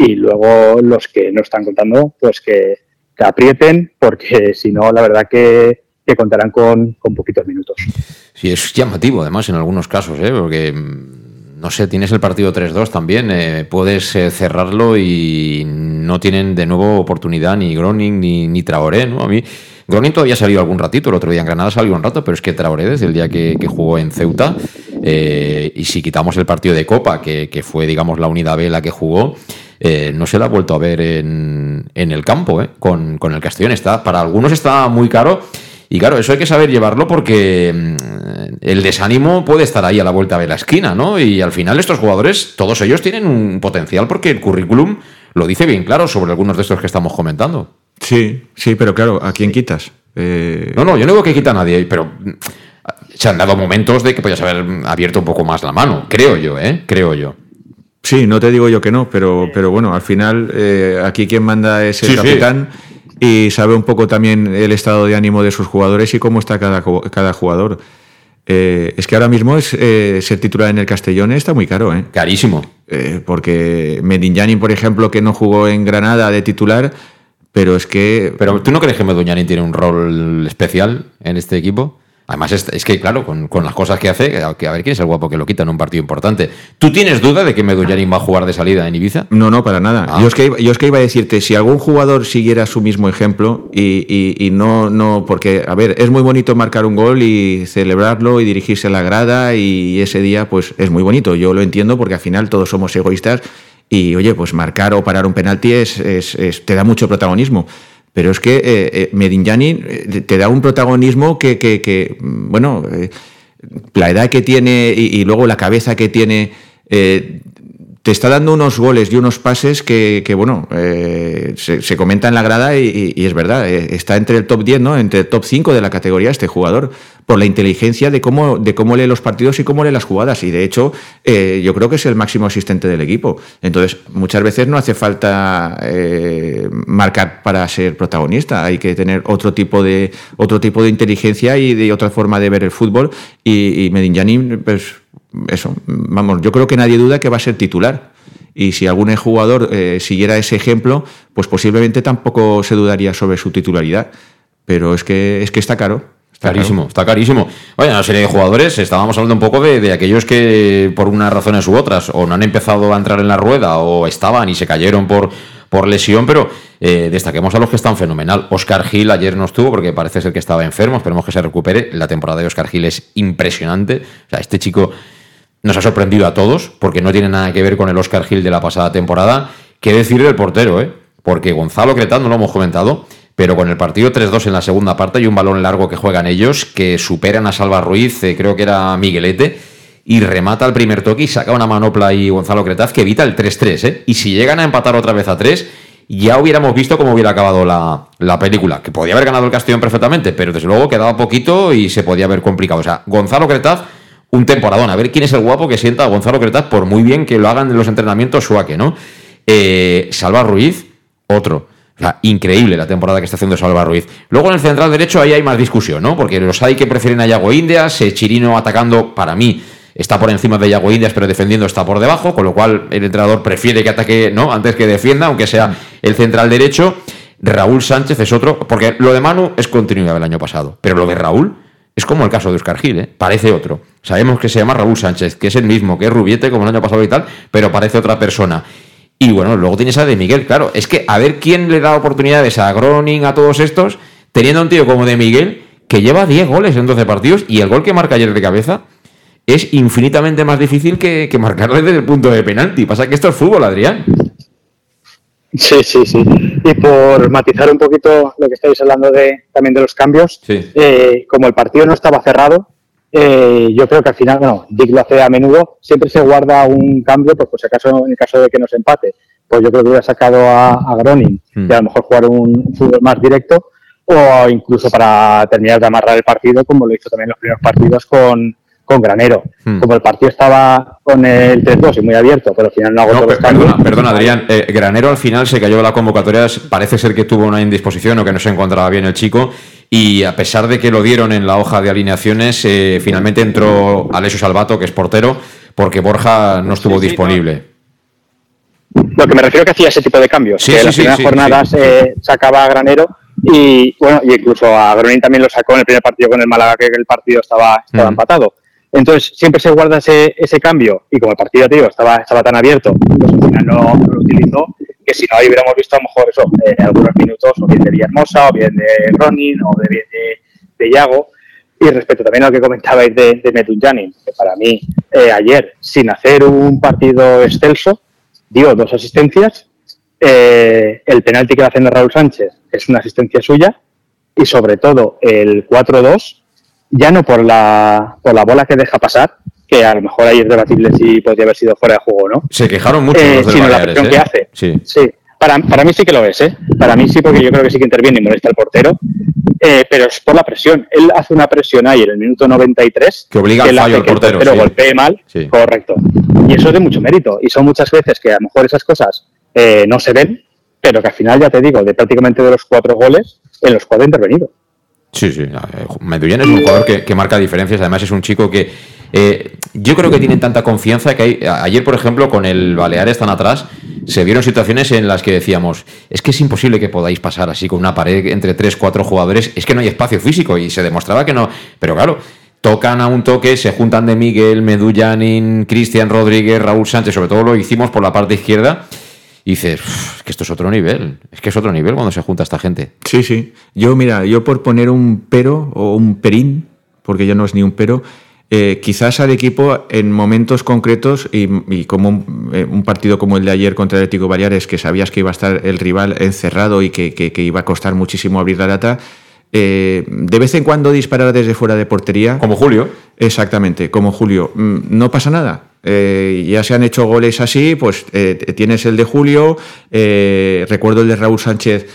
y luego los que no están contando, pues que, aprieten, porque si no, la verdad que, que contarán con, con, poquitos minutos. Sí, es llamativo además en algunos casos, ¿eh? porque mm, no sé, tienes el partido 3-2 también, eh, puedes eh, cerrarlo y no tienen de nuevo oportunidad ni Groning ni, ni Traoré, ¿no? A mí Groning todavía ha salido algún ratito, el otro día en Granada salió un rato, pero es que Traoré desde el día que, que jugó en Ceuta, eh, y si quitamos el partido de Copa, que, que, fue digamos la unidad B la que jugó, eh, no se la ha vuelto a ver en, en el campo, ¿eh? con, con el Castellón. Está, para algunos está muy caro. Y claro, eso hay que saber llevarlo porque mm, el desánimo puede estar ahí a la vuelta de la esquina, ¿no? Y al final estos jugadores, todos ellos tienen un potencial porque el currículum lo dice bien claro sobre algunos de estos que estamos comentando. Sí, sí, pero claro, ¿a quién quitas? Eh... No, no, yo no digo que quita a nadie, pero mm, se han dado momentos de que podías haber abierto un poco más la mano, creo yo, ¿eh? Creo yo. Sí, no te digo yo que no, pero, pero bueno, al final eh, aquí quien manda es el Sí, sí. capitán y sabe un poco también el estado de ánimo de sus jugadores y cómo está cada, cada jugador. Eh, es que ahora mismo es, eh, ser titular en el Castellón está muy caro, ¿eh? Carísimo. porque Medinjani, por ejemplo, que no jugó en Granada de titular, pero es que... Pero ¿tú no crees que Meduñani tiene un rol especial en este equipo? Además, es, es que, claro, con, con, las cosas que hace, que a ver quién es el guapo que lo quita en un partido importante. ¿Tú tienes duda de que Meduñani va a jugar de salida en Ibiza? No, no, para nada. Ah. Yo, es que, yo es que iba a decirte, si algún jugador siguiera su mismo ejemplo y, y, y, no, no, porque, a ver, es muy bonito marcar un gol y celebrarlo y dirigirse a la grada y ese día, pues es muy bonito. Yo lo entiendo porque al final todos somos egoístas y, oye, pues marcar o parar un penalti es, es, es te da mucho protagonismo. Pero es que eh, eh, Medinjani eh, te da un protagonismo que, que, que bueno, eh, la edad que tiene y, y, luego la cabeza que tiene, eh, te está dando unos goles y unos pases que, que bueno, eh, se, se, comenta en la grada y, y es verdad, está entre el top 10, ¿no? Entre el top 5 de la categoría este jugador, por la inteligencia de cómo, de cómo lee los partidos y cómo lee las jugadas. Y de hecho, eh, yo creo que es el máximo asistente del equipo. Entonces, muchas veces no hace falta eh, marcar para ser protagonista. Hay que tener otro tipo de, otro tipo de inteligencia y de otra forma de ver el fútbol. Y, y Medinjani, pues eso, vamos, yo creo que nadie duda que va a ser titular. Y si algún jugador eh, siguiera ese ejemplo, pues posiblemente tampoco se dudaría sobre su titularidad. Pero es que, es que está caro. Está carísimo, está carísimo. Vaya, una serie de jugadores, estábamos hablando un poco de, de, aquellos que por unas razones u otras o no han empezado a entrar en la rueda o estaban y se cayeron por, por lesión, pero eh, destaquemos a los que están fenomenal. Oscar Gil ayer no estuvo porque parece ser que estaba enfermo, esperemos que se recupere. La temporada de Oscar Gil es impresionante. O sea, este chico nos ha sorprendido a todos porque no tiene nada que ver con el Oscar Gil de la pasada temporada. ¿Qué decir del portero, eh? Porque Gonzalo Cretán, no lo hemos comentado, pero con el partido 3-2 en la segunda parte y un balón largo que juegan ellos, que superan a Salva Ruiz, eh, creo que era Miguelete, y remata el primer toque y saca una manopla y Gonzalo Cretaz que evita el 3-3. ¿eh? Y si llegan a empatar otra vez a 3, ya hubiéramos visto cómo hubiera acabado la, la, película, que podía haber ganado el Castellón perfectamente, pero desde luego quedaba poquito y se podía haber complicado. O sea, Gonzalo Cretaz, un temporadón. A ver quién es el guapo que sienta a Gonzalo Cretaz, por muy bien que lo hagan en los entrenamientos suaque, ¿no? Eh, Salva Ruiz, otro. O sea, increíble la temporada que está haciendo Salva Ruiz. Luego en el central derecho ahí hay más discusión, ¿no? Porque los hay que prefieren a Yago Indias, Chirino atacando, para mí, está por encima de Yago Indias, pero defendiendo está por debajo, con lo cual el entrenador prefiere que ataque, ¿no? Antes que defienda, aunque sea el central derecho. Raúl Sánchez es otro, porque lo de Manu es continuidad del año pasado, pero lo de Raúl es como el caso de Oscar Gil, ¿eh? parece otro. Sabemos que se llama Raúl Sánchez, que es el mismo, que es Rubiete como el año pasado y tal, pero parece otra persona. Y bueno, luego tienes a De Miguel, claro. Es que a ver quién le da oportunidades a Groning, a todos estos, teniendo un tío como De Miguel, que lleva 10 goles en 12 partidos y el gol que marca ayer de cabeza es infinitamente más difícil que, que marcarle desde el punto de penalti. Pasa que esto es fútbol, Adrián. Sí, sí, sí. Y por matizar un poquito lo que estáis hablando de también de los cambios, eh, como el partido no estaba cerrado, eh, yo creo que al final, bueno, Dick lo hace a menudo, siempre se guarda un cambio, pues, si acaso en el caso de que nos empate, pues yo creo que hubiera sacado a, Groning hmm. y a lo mejor jugar un fútbol más directo, o incluso para terminar de amarrar el partido, como lo hizo también en los primeros partidos con, con Granero. Hmm. Como el partido estaba con el 3-2 y muy abierto, pero al final no hago no, perdona, perdona, Adrián. Eh, Granero al final se cayó de la convocatoria. Parece ser que tuvo una indisposición o que no se encontraba bien el chico. Y a pesar de que lo dieron en la hoja de alineaciones, eh, finalmente entró Alessio Salvato, que es portero, porque Borja no estuvo disponible. Lo que me refiero que hacía ese tipo de cambios. que en las primeras jornadas eh, sacaba a Granero y bueno, y incluso a Gronin también lo sacó en el primer partido con el Málaga, que el partido estaba, estaba hmm. empatado. Entonces, siempre se guarda ese, ese cambio y como el partido, tío, estaba, estaba tan abierto, pues al final no, lo utilizó, que si no, ahí hubiéramos visto a lo mejor eso, eh, algunos minutos, o bien de Villahermosa, o bien de Ronin, o de, de, de Yago. Y respecto también a lo que comentabais de, de que para mí, eh, ayer, sin hacer un partido excelso, dio dos asistencias. Eh, el penalti que le hacen Raúl Sánchez es una asistencia suya. Y sobre todo, el 4-2 ya no por la, por la bola que deja pasar, que a lo mejor ahí es debatible si podría haber sido fuera de juego no. Se quejaron mucho eh, los sino la presión que ¿eh? hace. Sí. sí. Para, para, mí sí que lo es, ¿eh? Para mí sí, porque yo creo que sí que interviene y molesta al portero, eh, pero es por la presión. Él hace una presión ahí en el minuto 93 que obliga al fallo al portero. Pero golpee mal, correcto. Y eso es de mucho mérito. Y son muchas veces que a lo mejor esas cosas no se ven, pero que al final, ya te digo, de prácticamente de los cuatro goles, en los cuatro ha intervenido. Sí, sí. Medullán es un jugador que, marca diferencias. Además, es un chico que eh, yo creo que tienen tanta confianza que hay, ayer, por ejemplo, con el Baleares tan atrás, se vieron situaciones en las que decíamos, es que es imposible que podáis pasar así con una pared entre tres, cuatro jugadores, es que no hay espacio físico y se demostraba que no. Pero claro, tocan a un toque, se juntan de Miguel, Medullanin, Cristian Rodríguez, Raúl Sánchez, sobre todo lo hicimos por la parte izquierda y dices, es que esto es otro nivel, es que es otro nivel cuando se junta esta gente. Sí, sí. Yo, mira, yo por poner un pero o un perín, porque ya no es ni un pero, eh, quizás al equipo en momentos concretos y, como eh, un, partido como el de ayer contra el Atlético Baleares, que sabías que iba a estar el rival encerrado y que, que, iba a costar muchísimo abrir la data, eh, de vez en cuando disparar desde fuera de portería. Como Julio. Exactamente, como Julio. Mm, no pasa nada. Eh, ya se han hecho goles así, pues eh, tienes el de Julio, eh, recuerdo el de Raúl Sánchez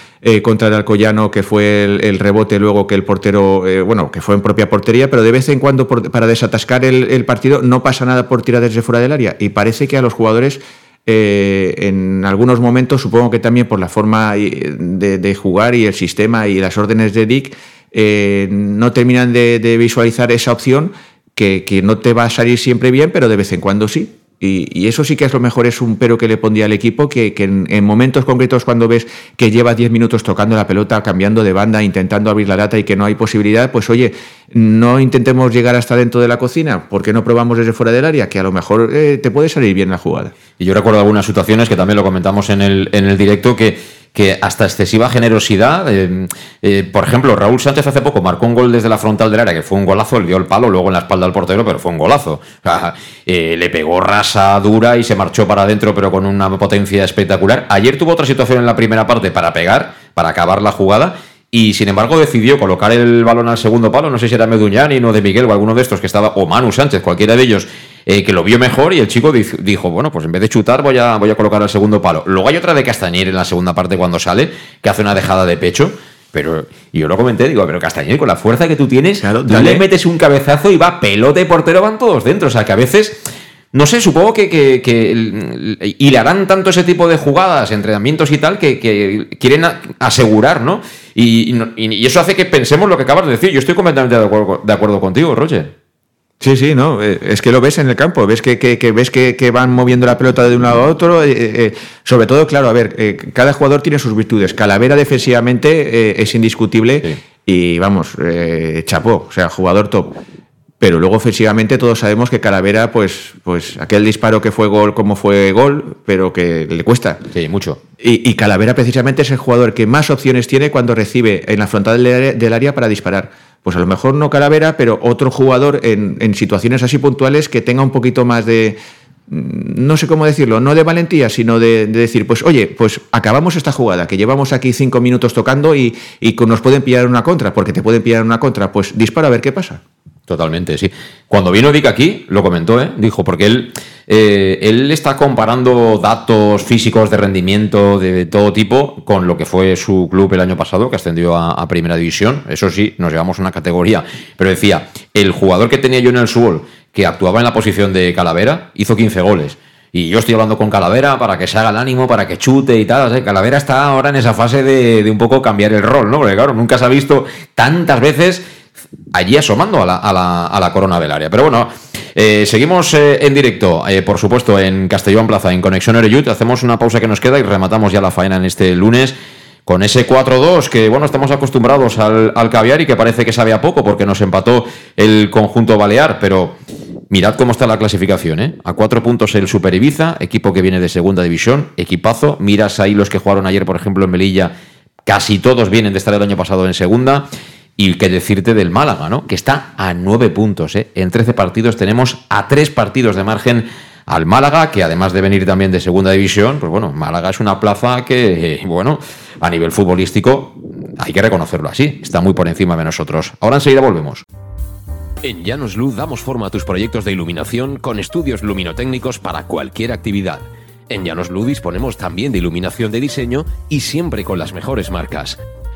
contra el Alcoyano, que fue el, rebote luego que el portero, bueno, que fue en propia portería, pero de vez en cuando para desatascar el, partido no pasa nada por tirar desde fuera del área. Y parece que a los jugadores en algunos momentos, supongo que también por la forma de, jugar y el sistema y las órdenes de Dick, no terminan de, visualizar esa opción que, no te va a salir siempre bien, pero de vez en cuando sí. Y, eso sí que es lo mejor, es un pero que le pondría al equipo, que, en, momentos concretos cuando ves que lleva 10 minutos tocando la pelota, cambiando de banda, intentando abrir la lata y que no hay posibilidad, pues oye, no intentemos llegar hasta dentro de la cocina, porque no probamos desde fuera del área? Que a lo mejor eh, te puede salir bien la jugada. Y yo recuerdo algunas situaciones que también lo comentamos en el, en el directo, que que hasta excesiva generosidad. Eh, eh, por ejemplo, Raúl Sánchez hace poco marcó un gol desde la frontal del área, que fue un golazo, le dio el palo luego en la espalda al portero, pero fue un golazo. Eh, le pegó rasa dura y se marchó para adentro, pero con una potencia espectacular. Ayer tuvo otra situación en la primera parte para pegar, para acabar la jugada. Y sin embargo decidió colocar el balón al segundo palo, no sé si era Meduñani o de Miguel o alguno de estos que estaba, o Manu Sánchez, cualquiera de ellos, eh, que lo vio mejor y el chico dijo, bueno, pues en vez de chutar voy a, voy a colocar el segundo palo. Luego hay otra de Castañer en la segunda parte cuando sale, que hace una dejada de pecho. Pero y yo lo comenté, digo, pero Castañer, con la fuerza que tú tienes, claro, le metes un cabezazo y va pelote portero, van todos dentro. O sea, que a veces, no sé, supongo que, que, y le harán tanto ese tipo de jugadas, entrenamientos y tal, que, quieren asegurar, ¿no? Y, y, eso hace que pensemos lo que acabas de decir. Yo estoy completamente de acuerdo, de acuerdo contigo, Roger. Sí, sí, no, eh, es que lo ves en el campo, ves que, que, ves que, van moviendo la pelota de un lado a otro. Eh, eh, sobre todo, claro, a ver, cada jugador tiene sus virtudes. Calavera defensivamente es indiscutible y vamos, chapó, o sea, jugador top. Pero luego ofensivamente todos sabemos que Calavera, pues, pues aquel disparo que fue gol como fue gol, pero que le cuesta. Sí, mucho. Y, Calavera precisamente es el jugador que más opciones tiene cuando recibe en la frontal del área para disparar pues a lo mejor no Calavera, pero otro jugador en, situaciones así puntuales que tenga un poquito más de, no sé cómo decirlo, no de valentía, sino de, decir, pues oye, pues acabamos esta jugada, que llevamos aquí cinco minutos tocando y, y nos pueden pillar una contra, porque te pueden pillar una contra, pues dispara a ver qué pasa. Totalmente, sí. Cuando vino Vic aquí, lo comentó, ¿eh? dijo, porque él, eh, él está comparando datos físicos de rendimiento de todo tipo con lo que fue su club el año pasado, que ascendió a, Primera División. Eso sí, nos llevamos una categoría. Pero decía, el jugador que tenía yo en el Subol, que actuaba en la posición de Calavera, hizo 15 goles. Y yo estoy hablando con Calavera para que se haga el ánimo, para que chute y tal. Calavera está ahora en esa fase de, de un poco cambiar el rol, ¿no? Porque claro, nunca se ha visto tantas veces allí asomando a la, a la, corona velaria. Pero bueno, eh, seguimos eh, en directo, eh, por supuesto, en Castellón Plaza, en Conexión Ereyut. Hacemos una pausa que nos queda y rematamos ya la faena en este lunes con ese 4-2 que, bueno, estamos acostumbrados al, al, caviar y que parece que sabe a poco porque nos empató el conjunto balear, pero mirad cómo está la clasificación, ¿eh? A cuatro puntos el Super Ibiza, equipo que viene de segunda división, equipazo. Miras ahí los que jugaron ayer, por ejemplo, en Melilla, casi todos vienen de estar el año pasado en segunda. Y qué decirte del Málaga, ¿no? Que está a nueve puntos, ¿eh? En 13 partidos tenemos a tres partidos de margen al Málaga, que además de venir también de segunda división, pues bueno, Málaga es una plaza que, bueno, a nivel futbolístico hay que reconocerlo así, está muy por encima de nosotros. Ahora enseguida volvemos. En Llanos Luz damos forma a tus proyectos de iluminación con estudios luminotécnicos para cualquier actividad. En Llanos Luz disponemos también de iluminación de diseño y siempre con las mejores marcas.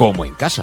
como en casa.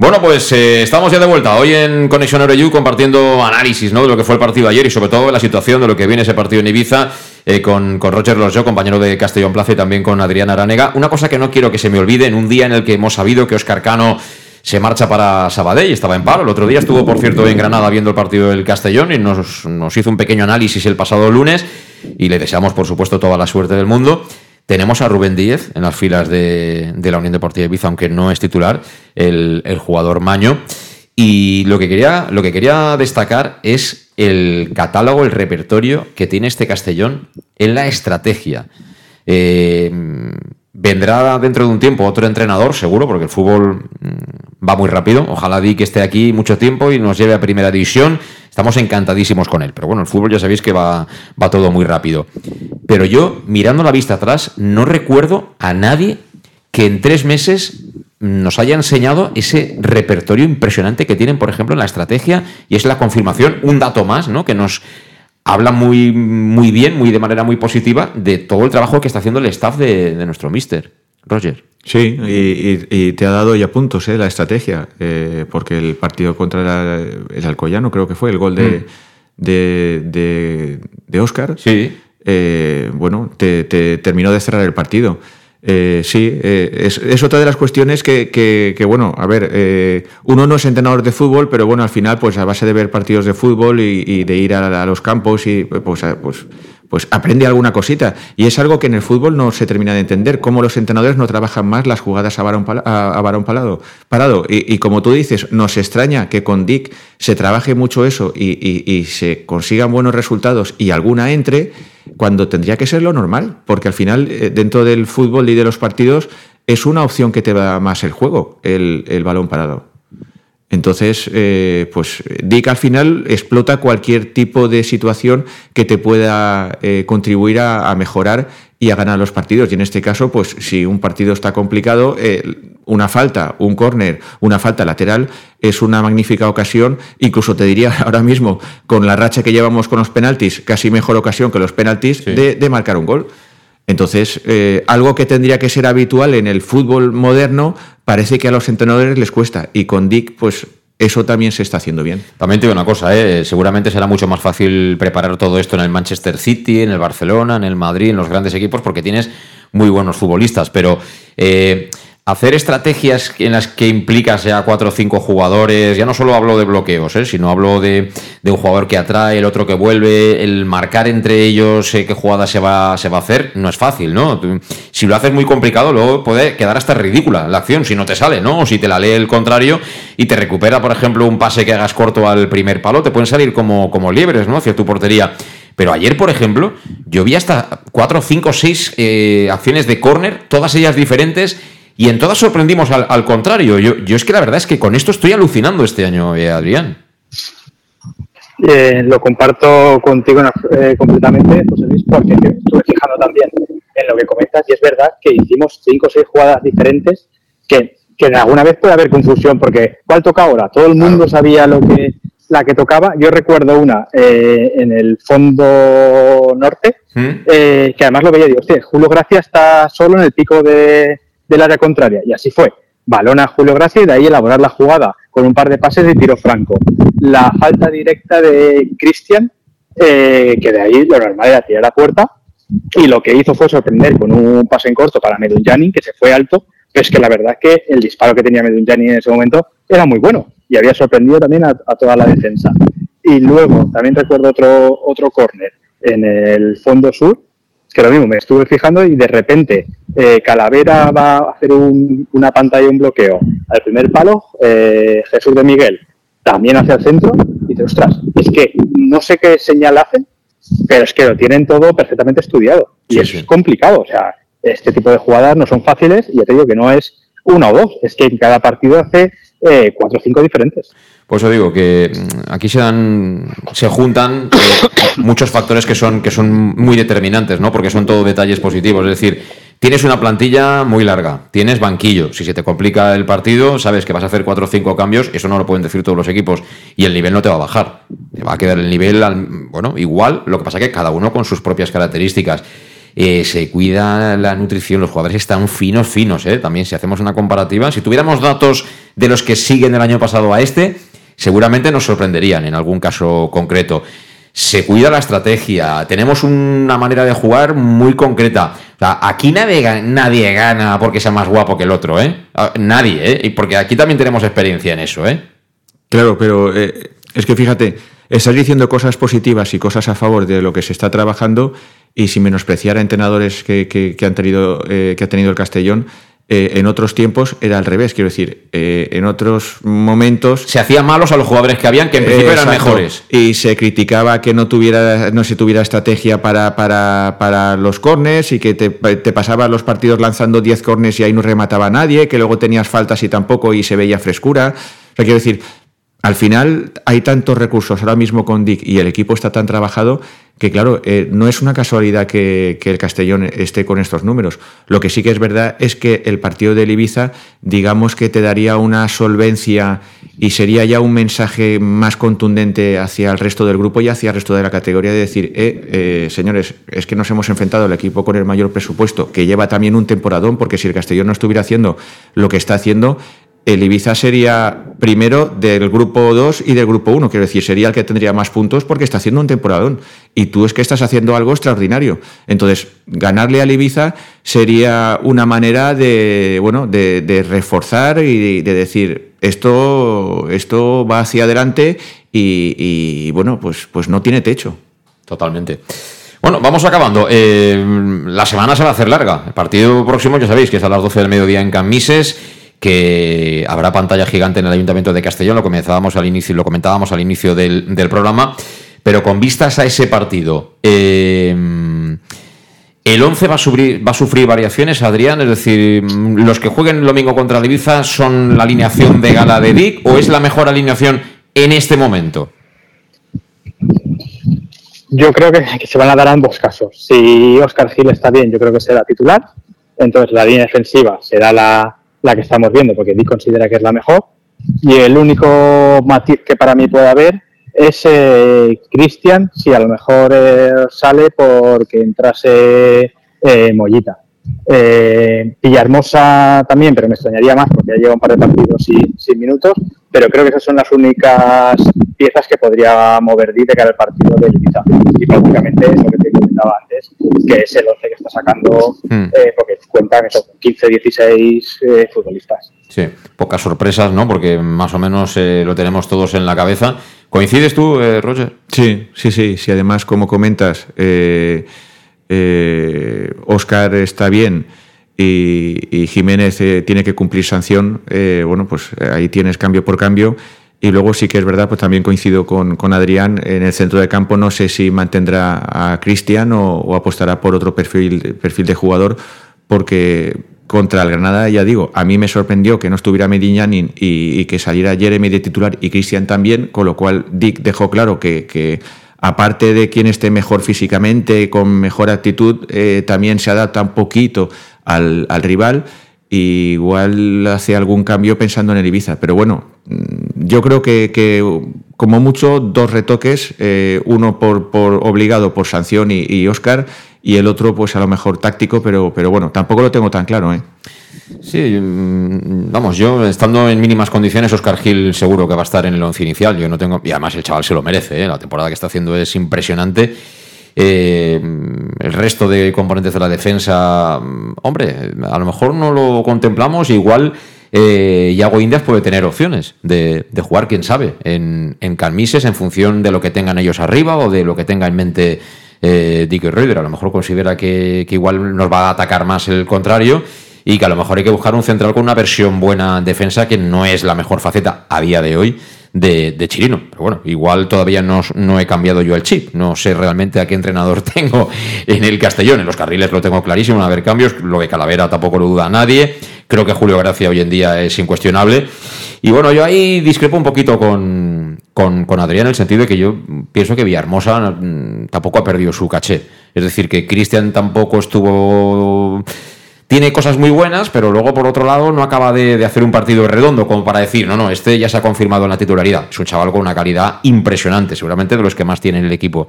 Bueno, pues eh, estamos ya de vuelta hoy en Conexión Euroyu compartiendo análisis ¿no? de lo que fue el partido ayer y sobre todo la situación de lo que viene ese partido en Ibiza eh, con, con Roger Losjo, compañero de Castellón Plaza y también con Adrián Aránega. Una cosa que no quiero que se me olvide en un día en el que hemos sabido que Oscar Cano se marcha para Sabadell, estaba en paro. El otro día estuvo, por cierto, en Granada viendo el partido del Castellón y nos, nos hizo un pequeño análisis el pasado lunes y le deseamos, por supuesto, toda la suerte del mundo. Tenemos a Rubén Díez en las filas de, de la Unión Deportiva de Ibiza, aunque no es titular, el, el, jugador Maño. Y lo que, quería, lo que quería destacar es el catálogo, el repertorio que tiene este Castellón en la estrategia. Eh, vendrá dentro de un tiempo otro entrenador, seguro, porque el fútbol va muy rápido. Ojalá Di que esté aquí mucho tiempo y nos lleve a primera división. Estamos encantadísimos con él. Pero bueno, el fútbol ya sabéis que va, va todo muy rápido. Pero yo, mirando la vista atrás, no recuerdo a nadie que en tres meses nos haya enseñado ese repertorio impresionante que tienen, por ejemplo, en la estrategia, y es la confirmación, un dato más, ¿no? Que nos habla muy, muy bien, muy de manera muy positiva, de todo el trabajo que está haciendo el staff de, de nuestro mister. Roger. Sí, y, y, y, te ha dado ya puntos eh, la estrategia, eh, porque el partido contra el, el, Alcoyano creo que fue el gol de, mm. de, de, de, Oscar. Sí. Eh, bueno, te, te, terminó de cerrar el partido. Eh, sí, eh, es, es, otra de las cuestiones que, que, que bueno, a ver, eh, uno no es entrenador de fútbol, pero bueno, al final, pues a base de ver partidos de fútbol y, y de ir a, a, los campos y pues, pues, pues aprende alguna cosita. Y es algo que en el fútbol no se termina de entender, cómo los entrenadores no trabajan más las jugadas a varón, a, varón parado. Y, como tú dices, nos extraña que con Dick se trabaje mucho eso y, se consigan buenos resultados y alguna entre cuando tendría que ser lo normal, porque al final eh, dentro del fútbol y de los partidos es una opción que te da más el juego, el balón parado. Entonces, eh, pues Dick al final explota cualquier tipo de situación que te pueda eh, contribuir a, a, mejorar y a ganar los partidos. Y en este caso, pues si un partido está complicado, eh, una falta, un córner, una falta lateral es una magnífica ocasión. Incluso te diría ahora mismo, con la racha que llevamos con los penaltis, casi mejor ocasión que los penaltis sí. de, de marcar un gol. Entonces, eh, algo que tendría que ser habitual en el fútbol moderno, parece que a los entrenadores les cuesta. Y con Dick, pues eso también se está haciendo bien. También te digo una cosa, ¿eh? seguramente será mucho más fácil preparar todo esto en el Manchester City, en el Barcelona, en el Madrid, en los grandes equipos, porque tienes muy buenos futbolistas. Pero eh, hacer estrategias en las que implicas ya cuatro o cinco jugadores, ya no solo hablo de bloqueos, ¿eh? sino hablo de, un jugador que atrae, el otro que vuelve, el marcar entre ellos eh, qué jugada se va, a hacer, no es fácil, ¿no? Si lo haces muy complicado, luego puede quedar hasta ridícula la acción, si no te sale, ¿no? O si te la lee el contrario y te recupera, por ejemplo, un pase que hagas corto al primer palo, te pueden salir como, como liebres, ¿no? Hacia tu portería. Pero ayer, por ejemplo, yo vi hasta cuatro, cinco, seis eh, acciones de córner, todas ellas diferentes, y en todas sorprendimos al, contrario. Yo, yo, es que la verdad es que con esto estoy alucinando este año, eh, Adrián. Eh, lo comparto contigo eh, completamente, José Luis, porque estuve fijando también en lo que comentas y es verdad que hicimos cinco o seis jugadas diferentes que, que alguna vez puede haber confusión porque ¿cuál toca ahora? Todo el mundo sabía lo que la que tocaba. Yo recuerdo una en el fondo norte ¿Mm? que además lo veía y digo, Julio Gracia está solo en el pico de, del área contraria. Y así fue. Balona a Julio Gracia y de ahí elaborar la jugada con un par de pases de tiro franco. La falta directa de Cristian, eh, que de ahí lo normal era tirar la puerta, y lo que hizo fue sorprender con un pase en corto para Medunjani, que se fue alto, pero es que la verdad es que el disparo que tenía Medunjani en ese momento era muy bueno y había sorprendido también a, a toda la defensa. Y luego también recuerdo otro, otro córner en el fondo sur, que lo mismo, me estuve fijando y de repente eh, Calavera va a hacer una pantalla, un bloqueo al primer palo, eh, Jesús de Miguel también hacia el centro, y dice, ostras, es que no sé qué señal hacen, pero es que lo tienen todo perfectamente estudiado. Y es complicado, o sea, este tipo de jugadas no son fáciles y ya te digo que no es una o dos, es que en cada partido hace eh, cuatro o cinco diferentes. Pues os digo que mm, aquí se dan, se juntan eh, muchos factores que son, que son muy determinantes, ¿no? Porque son todo detalles positivos. Es decir, tienes una plantilla muy larga, tienes banquillo. Si se te complica el partido, sabes que vas a hacer cuatro o cinco cambios, eso no lo pueden decir todos los equipos. Y el nivel no te va a bajar. Te va a quedar el nivel, bueno, igual, lo que pasa que cada uno con sus propias características. Eh, se cuida la nutrición, los jugadores están finos, finos, ¿eh? También si hacemos una comparativa, si tuviéramos datos de los que siguen del año pasado a este, seguramente nos sorprenderían en algún caso concreto. Se cuida la estrategia, tenemos una manera de jugar muy concreta. aquí nadie, nadie gana porque sea más guapo que el otro, ¿eh? Ah, nadie, ¿eh? Porque aquí también tenemos experiencia en eso, ¿eh? Claro, pero eh, es que fíjate, estás diciendo cosas positivas y cosas a favor de lo que se está trabajando y sin menospreciar a entrenadores que, han tenido, eh, que ha tenido el Castellón, eh, en otros tiempos era al revés, quiero decir, eh, en otros momentos... Se hacían malos a los jugadores que habían, que en principio eran mejores. Y se criticaba que no, tuviera, no se tuviera estrategia para, para, para los cornes y que te, te los partidos lanzando 10 cornes y ahí no remataba nadie, que luego tenías faltas y tampoco y se veía frescura. O sea, quiero decir, al final hay tantos recursos ahora mismo con Dick y el equipo está tan trabajado que, claro, eh, no es una casualidad que, el Castellón esté con estos números. Lo que sí que es verdad es que el partido del Ibiza, digamos que te daría una solvencia y sería ya un mensaje más contundente hacia el resto del grupo y hacia el resto de la categoría de decir, eh, eh, señores, es que nos hemos enfrentado al equipo con el mayor presupuesto, que lleva también un temporadón, porque si el Castellón no estuviera haciendo lo que está haciendo, el Ibiza sería primero del grupo 2 y del grupo 1, quiero decir, sería el que tendría más puntos porque está haciendo un temporadón. Y tú es que estás haciendo algo extraordinario. Entonces, ganarle al Ibiza sería una manera de, bueno, de, reforzar y de, decir, esto, esto va hacia adelante y, bueno, pues, pues no tiene techo. Totalmente. Bueno, vamos acabando. Eh, la semana se va a hacer larga. El partido próximo, ya sabéis, que es a las 12 del mediodía en Camises que habrá pantalla gigante en el Ayuntamiento de Castellón, lo comentábamos al inicio, lo comentábamos al inicio del, programa, pero con vistas a ese partido, eh, ¿el 11 va a, sufrir, variaciones, Adrián? Es decir, ¿los que jueguen el domingo contra el son la alineación de gala de Dick o es la mejor alineación en este momento? Yo creo que, que se van a dar ambos casos. Si Oscar Gil está bien, yo creo que será titular. Entonces la línea defensiva será la, la que estamos viendo, porque Dick considera que es la mejor. Y el único matiz que para mí puede haber es eh, Cristian, si a lo mejor eh, sale porque entrase eh, Mollita. Eh, Villahermosa también, pero me extrañaría más porque ya lleva un par de partidos sin, sin, minutos, pero creo que esas son las únicas piezas que podría mover Di de cara al partido de Ibiza. Y prácticamente es lo que te comentaba antes, que es el 11 que está sacando, hmm. eh, porque cuentan esos 15, 16 eh, futbolistas. Sí, pocas sorpresas, ¿no? Porque más o menos eh, lo tenemos todos en la cabeza. ¿Coincides tú, eh, Roger? Sí, sí, sí. Si además, como comentas, eh, eh, Oscar está bien y, Jiménez eh, tiene que cumplir sanción, eh, bueno, pues ahí tienes cambio por cambio. Y luego sí que es verdad, pues también coincido con, Adrián, en el centro de campo no sé si mantendrá a Cristian o, apostará por otro perfil, perfil de jugador, porque contra el Granada, ya digo, a mí me sorprendió que no estuviera Mediñán y, que saliera Jeremy de titular y Cristian también, con lo cual Dick dejó claro que aparte de quien esté mejor físicamente, con mejor actitud, eh, también se adapta un poquito al, al rival y igual hace algún cambio pensando en el Ibiza. Pero bueno, mm, yo creo que, como mucho dos retoques, eh, uno por, por, obligado por sanción y, y, Oscar, y el otro pues a lo mejor táctico, pero, pero bueno, tampoco lo tengo tan claro. ¿eh? Sí, mm, vamos, yo estando en mínimas condiciones, Oscar Gil seguro que va a estar en el once inicial. Yo no tengo, y además el chaval se lo merece, ¿eh? la temporada que está haciendo es impresionante. Eh, el resto de componentes de la defensa, mm, hombre, a lo mejor no lo contemplamos, igual eh, Iago Indias puede tener opciones de, jugar, quién sabe, en, en, Calmises en función de lo que tengan ellos arriba o de lo que tenga en mente eh, Reuter. A lo mejor considera que, que igual nos va a atacar más el contrario y que a lo mejor hay que buscar un central con una versión buena en defensa que no es la mejor faceta a día de hoy de, de Chirino. Pero bueno, igual todavía no, no, he cambiado yo el chip. No sé realmente a qué entrenador tengo en el Castellón. En los carriles lo tengo clarísimo, no a haber cambios. Lo de Calavera tampoco lo duda nadie. Creo que Julio Gracia hoy en día es incuestionable. Y bueno, yo ahí discrepo un poquito con, con, con Adrián en el sentido de que yo pienso que Villahermosa mm, tampoco ha perdido su caché. Es decir, que Cristian tampoco estuvo tiene cosas muy buenas, pero luego por otro lado no acaba de, de, hacer un partido redondo como para decir, no, no, este ya se ha confirmado en la titularidad. Es un chaval con una calidad impresionante, seguramente de los que más tiene el equipo.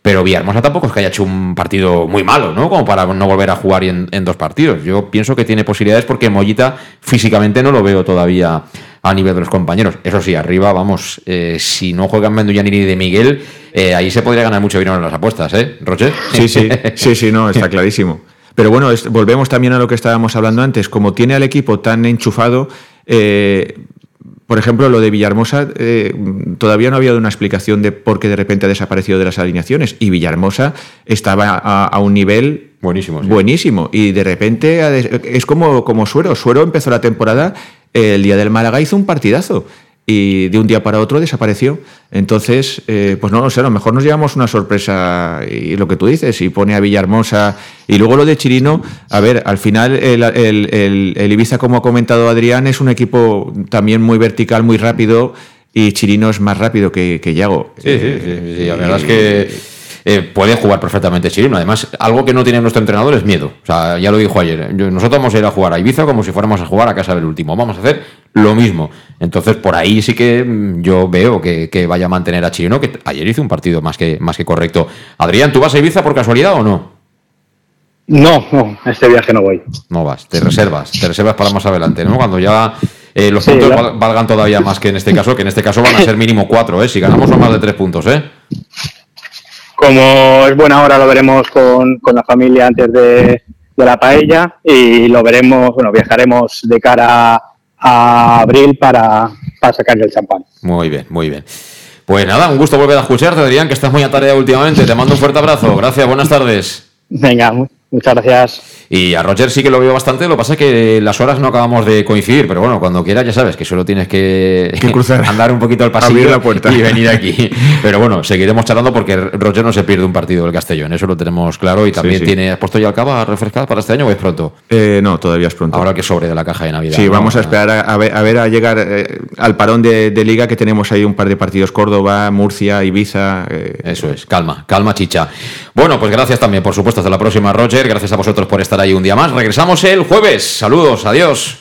Pero Villahermosa tampoco es que haya hecho un partido muy malo, ¿no? Como para no volver a jugar en, en dos partidos. Yo pienso que tiene posibilidades porque Mollita físicamente no lo veo todavía a nivel de los compañeros. Eso sí, arriba, vamos, eh, si no juegan Menduñani ni de Miguel, eh, ahí se podría ganar mucho dinero en las apuestas, ¿eh, Roger? Sí, sí, sí, sí, no, está clarísimo. Pero bueno, es, volvemos también a lo que estábamos hablando antes. Como tiene al equipo tan enchufado, eh, por ejemplo, lo de Villahermosa, eh, todavía no había dado una explicación de por qué de repente ha desaparecido de las alineaciones. Y Villahermosa estaba a, a un nivel buenísimo, sí. buenísimo. Y de repente es como, como Suero. Suero empezó la temporada, el día del Málaga hizo un partidazo y de un día para otro desapareció. Entonces, eh, pues no lo sé, a lo mejor nos llevamos una sorpresa y lo que tú dices, y pone a Villahermosa y luego lo de Chirino, a ver, al final el, el, el, el, Ibiza, como ha comentado Adrián, es un equipo también muy vertical, muy rápido y Chirino es más rápido que, que Yago. Sí, sí, sí, sí, la verdad es que... Eh, puede jugar perfectamente Chirino. Además, algo que no tiene nuestro entrenador es miedo. O sea, ya lo dijo ayer. Nosotros vamos a ir a jugar a Ibiza como si fuéramos a jugar a casa del último. Vamos a hacer lo mismo. Entonces, por ahí sí que mm, yo veo que, que vaya a mantener a Chirino, que ayer hizo un partido más que, más que correcto. Adrián, ¿tú vas a Ibiza por casualidad o no? No, no, este viaje no voy. No vas, te reservas, te reservas para más adelante, ¿no? Cuando ya eh, los sí, puntos valgan todavía más que en este caso, que en este caso van a ser mínimo cuatro, ¿eh? Si ganamos son más de tres puntos, ¿eh? Como es buena hora, lo veremos con, con la familia antes de, de, la paella y lo veremos, bueno, viajaremos de cara a abril para, para sacarle el champán. Muy bien, muy bien. Pues nada, un gusto volver a escucharte, Adrián, que estás muy atareado últimamente. Te mando un fuerte abrazo. Gracias, buenas tardes. Venga, muchas gracias. Y a Roger sí que lo veo bastante, lo que pasa es que las horas no acabamos de coincidir, pero bueno, cuando quieras ya sabes que solo tienes que, que cruzar, andar un poquito al pasillo la puerta. y venir aquí. Pero bueno, seguiremos charlando porque Roger no se pierde un partido del Castellón, eso lo tenemos claro y también sí, sí. tiene, ¿has puesto ya el cava a refrescar para este año o es pronto? Eh, no, todavía es pronto. Ahora que sobre de la caja de Navidad. Sí, ¿no? vamos a esperar a, a, ver, a, ver, a llegar eh, al parón de, de, liga que tenemos ahí un par de partidos, Córdoba, Murcia, Ibiza. Eh. Eso es, calma, calma chicha. Bueno, pues gracias también, por supuesto, hasta la próxima, Gracias a vosotros por estar ahí un día más. Regresamos el jueves. Saludos, adiós.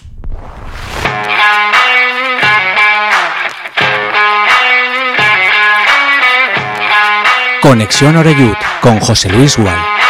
Conexión Oreyud con José Luis Gual.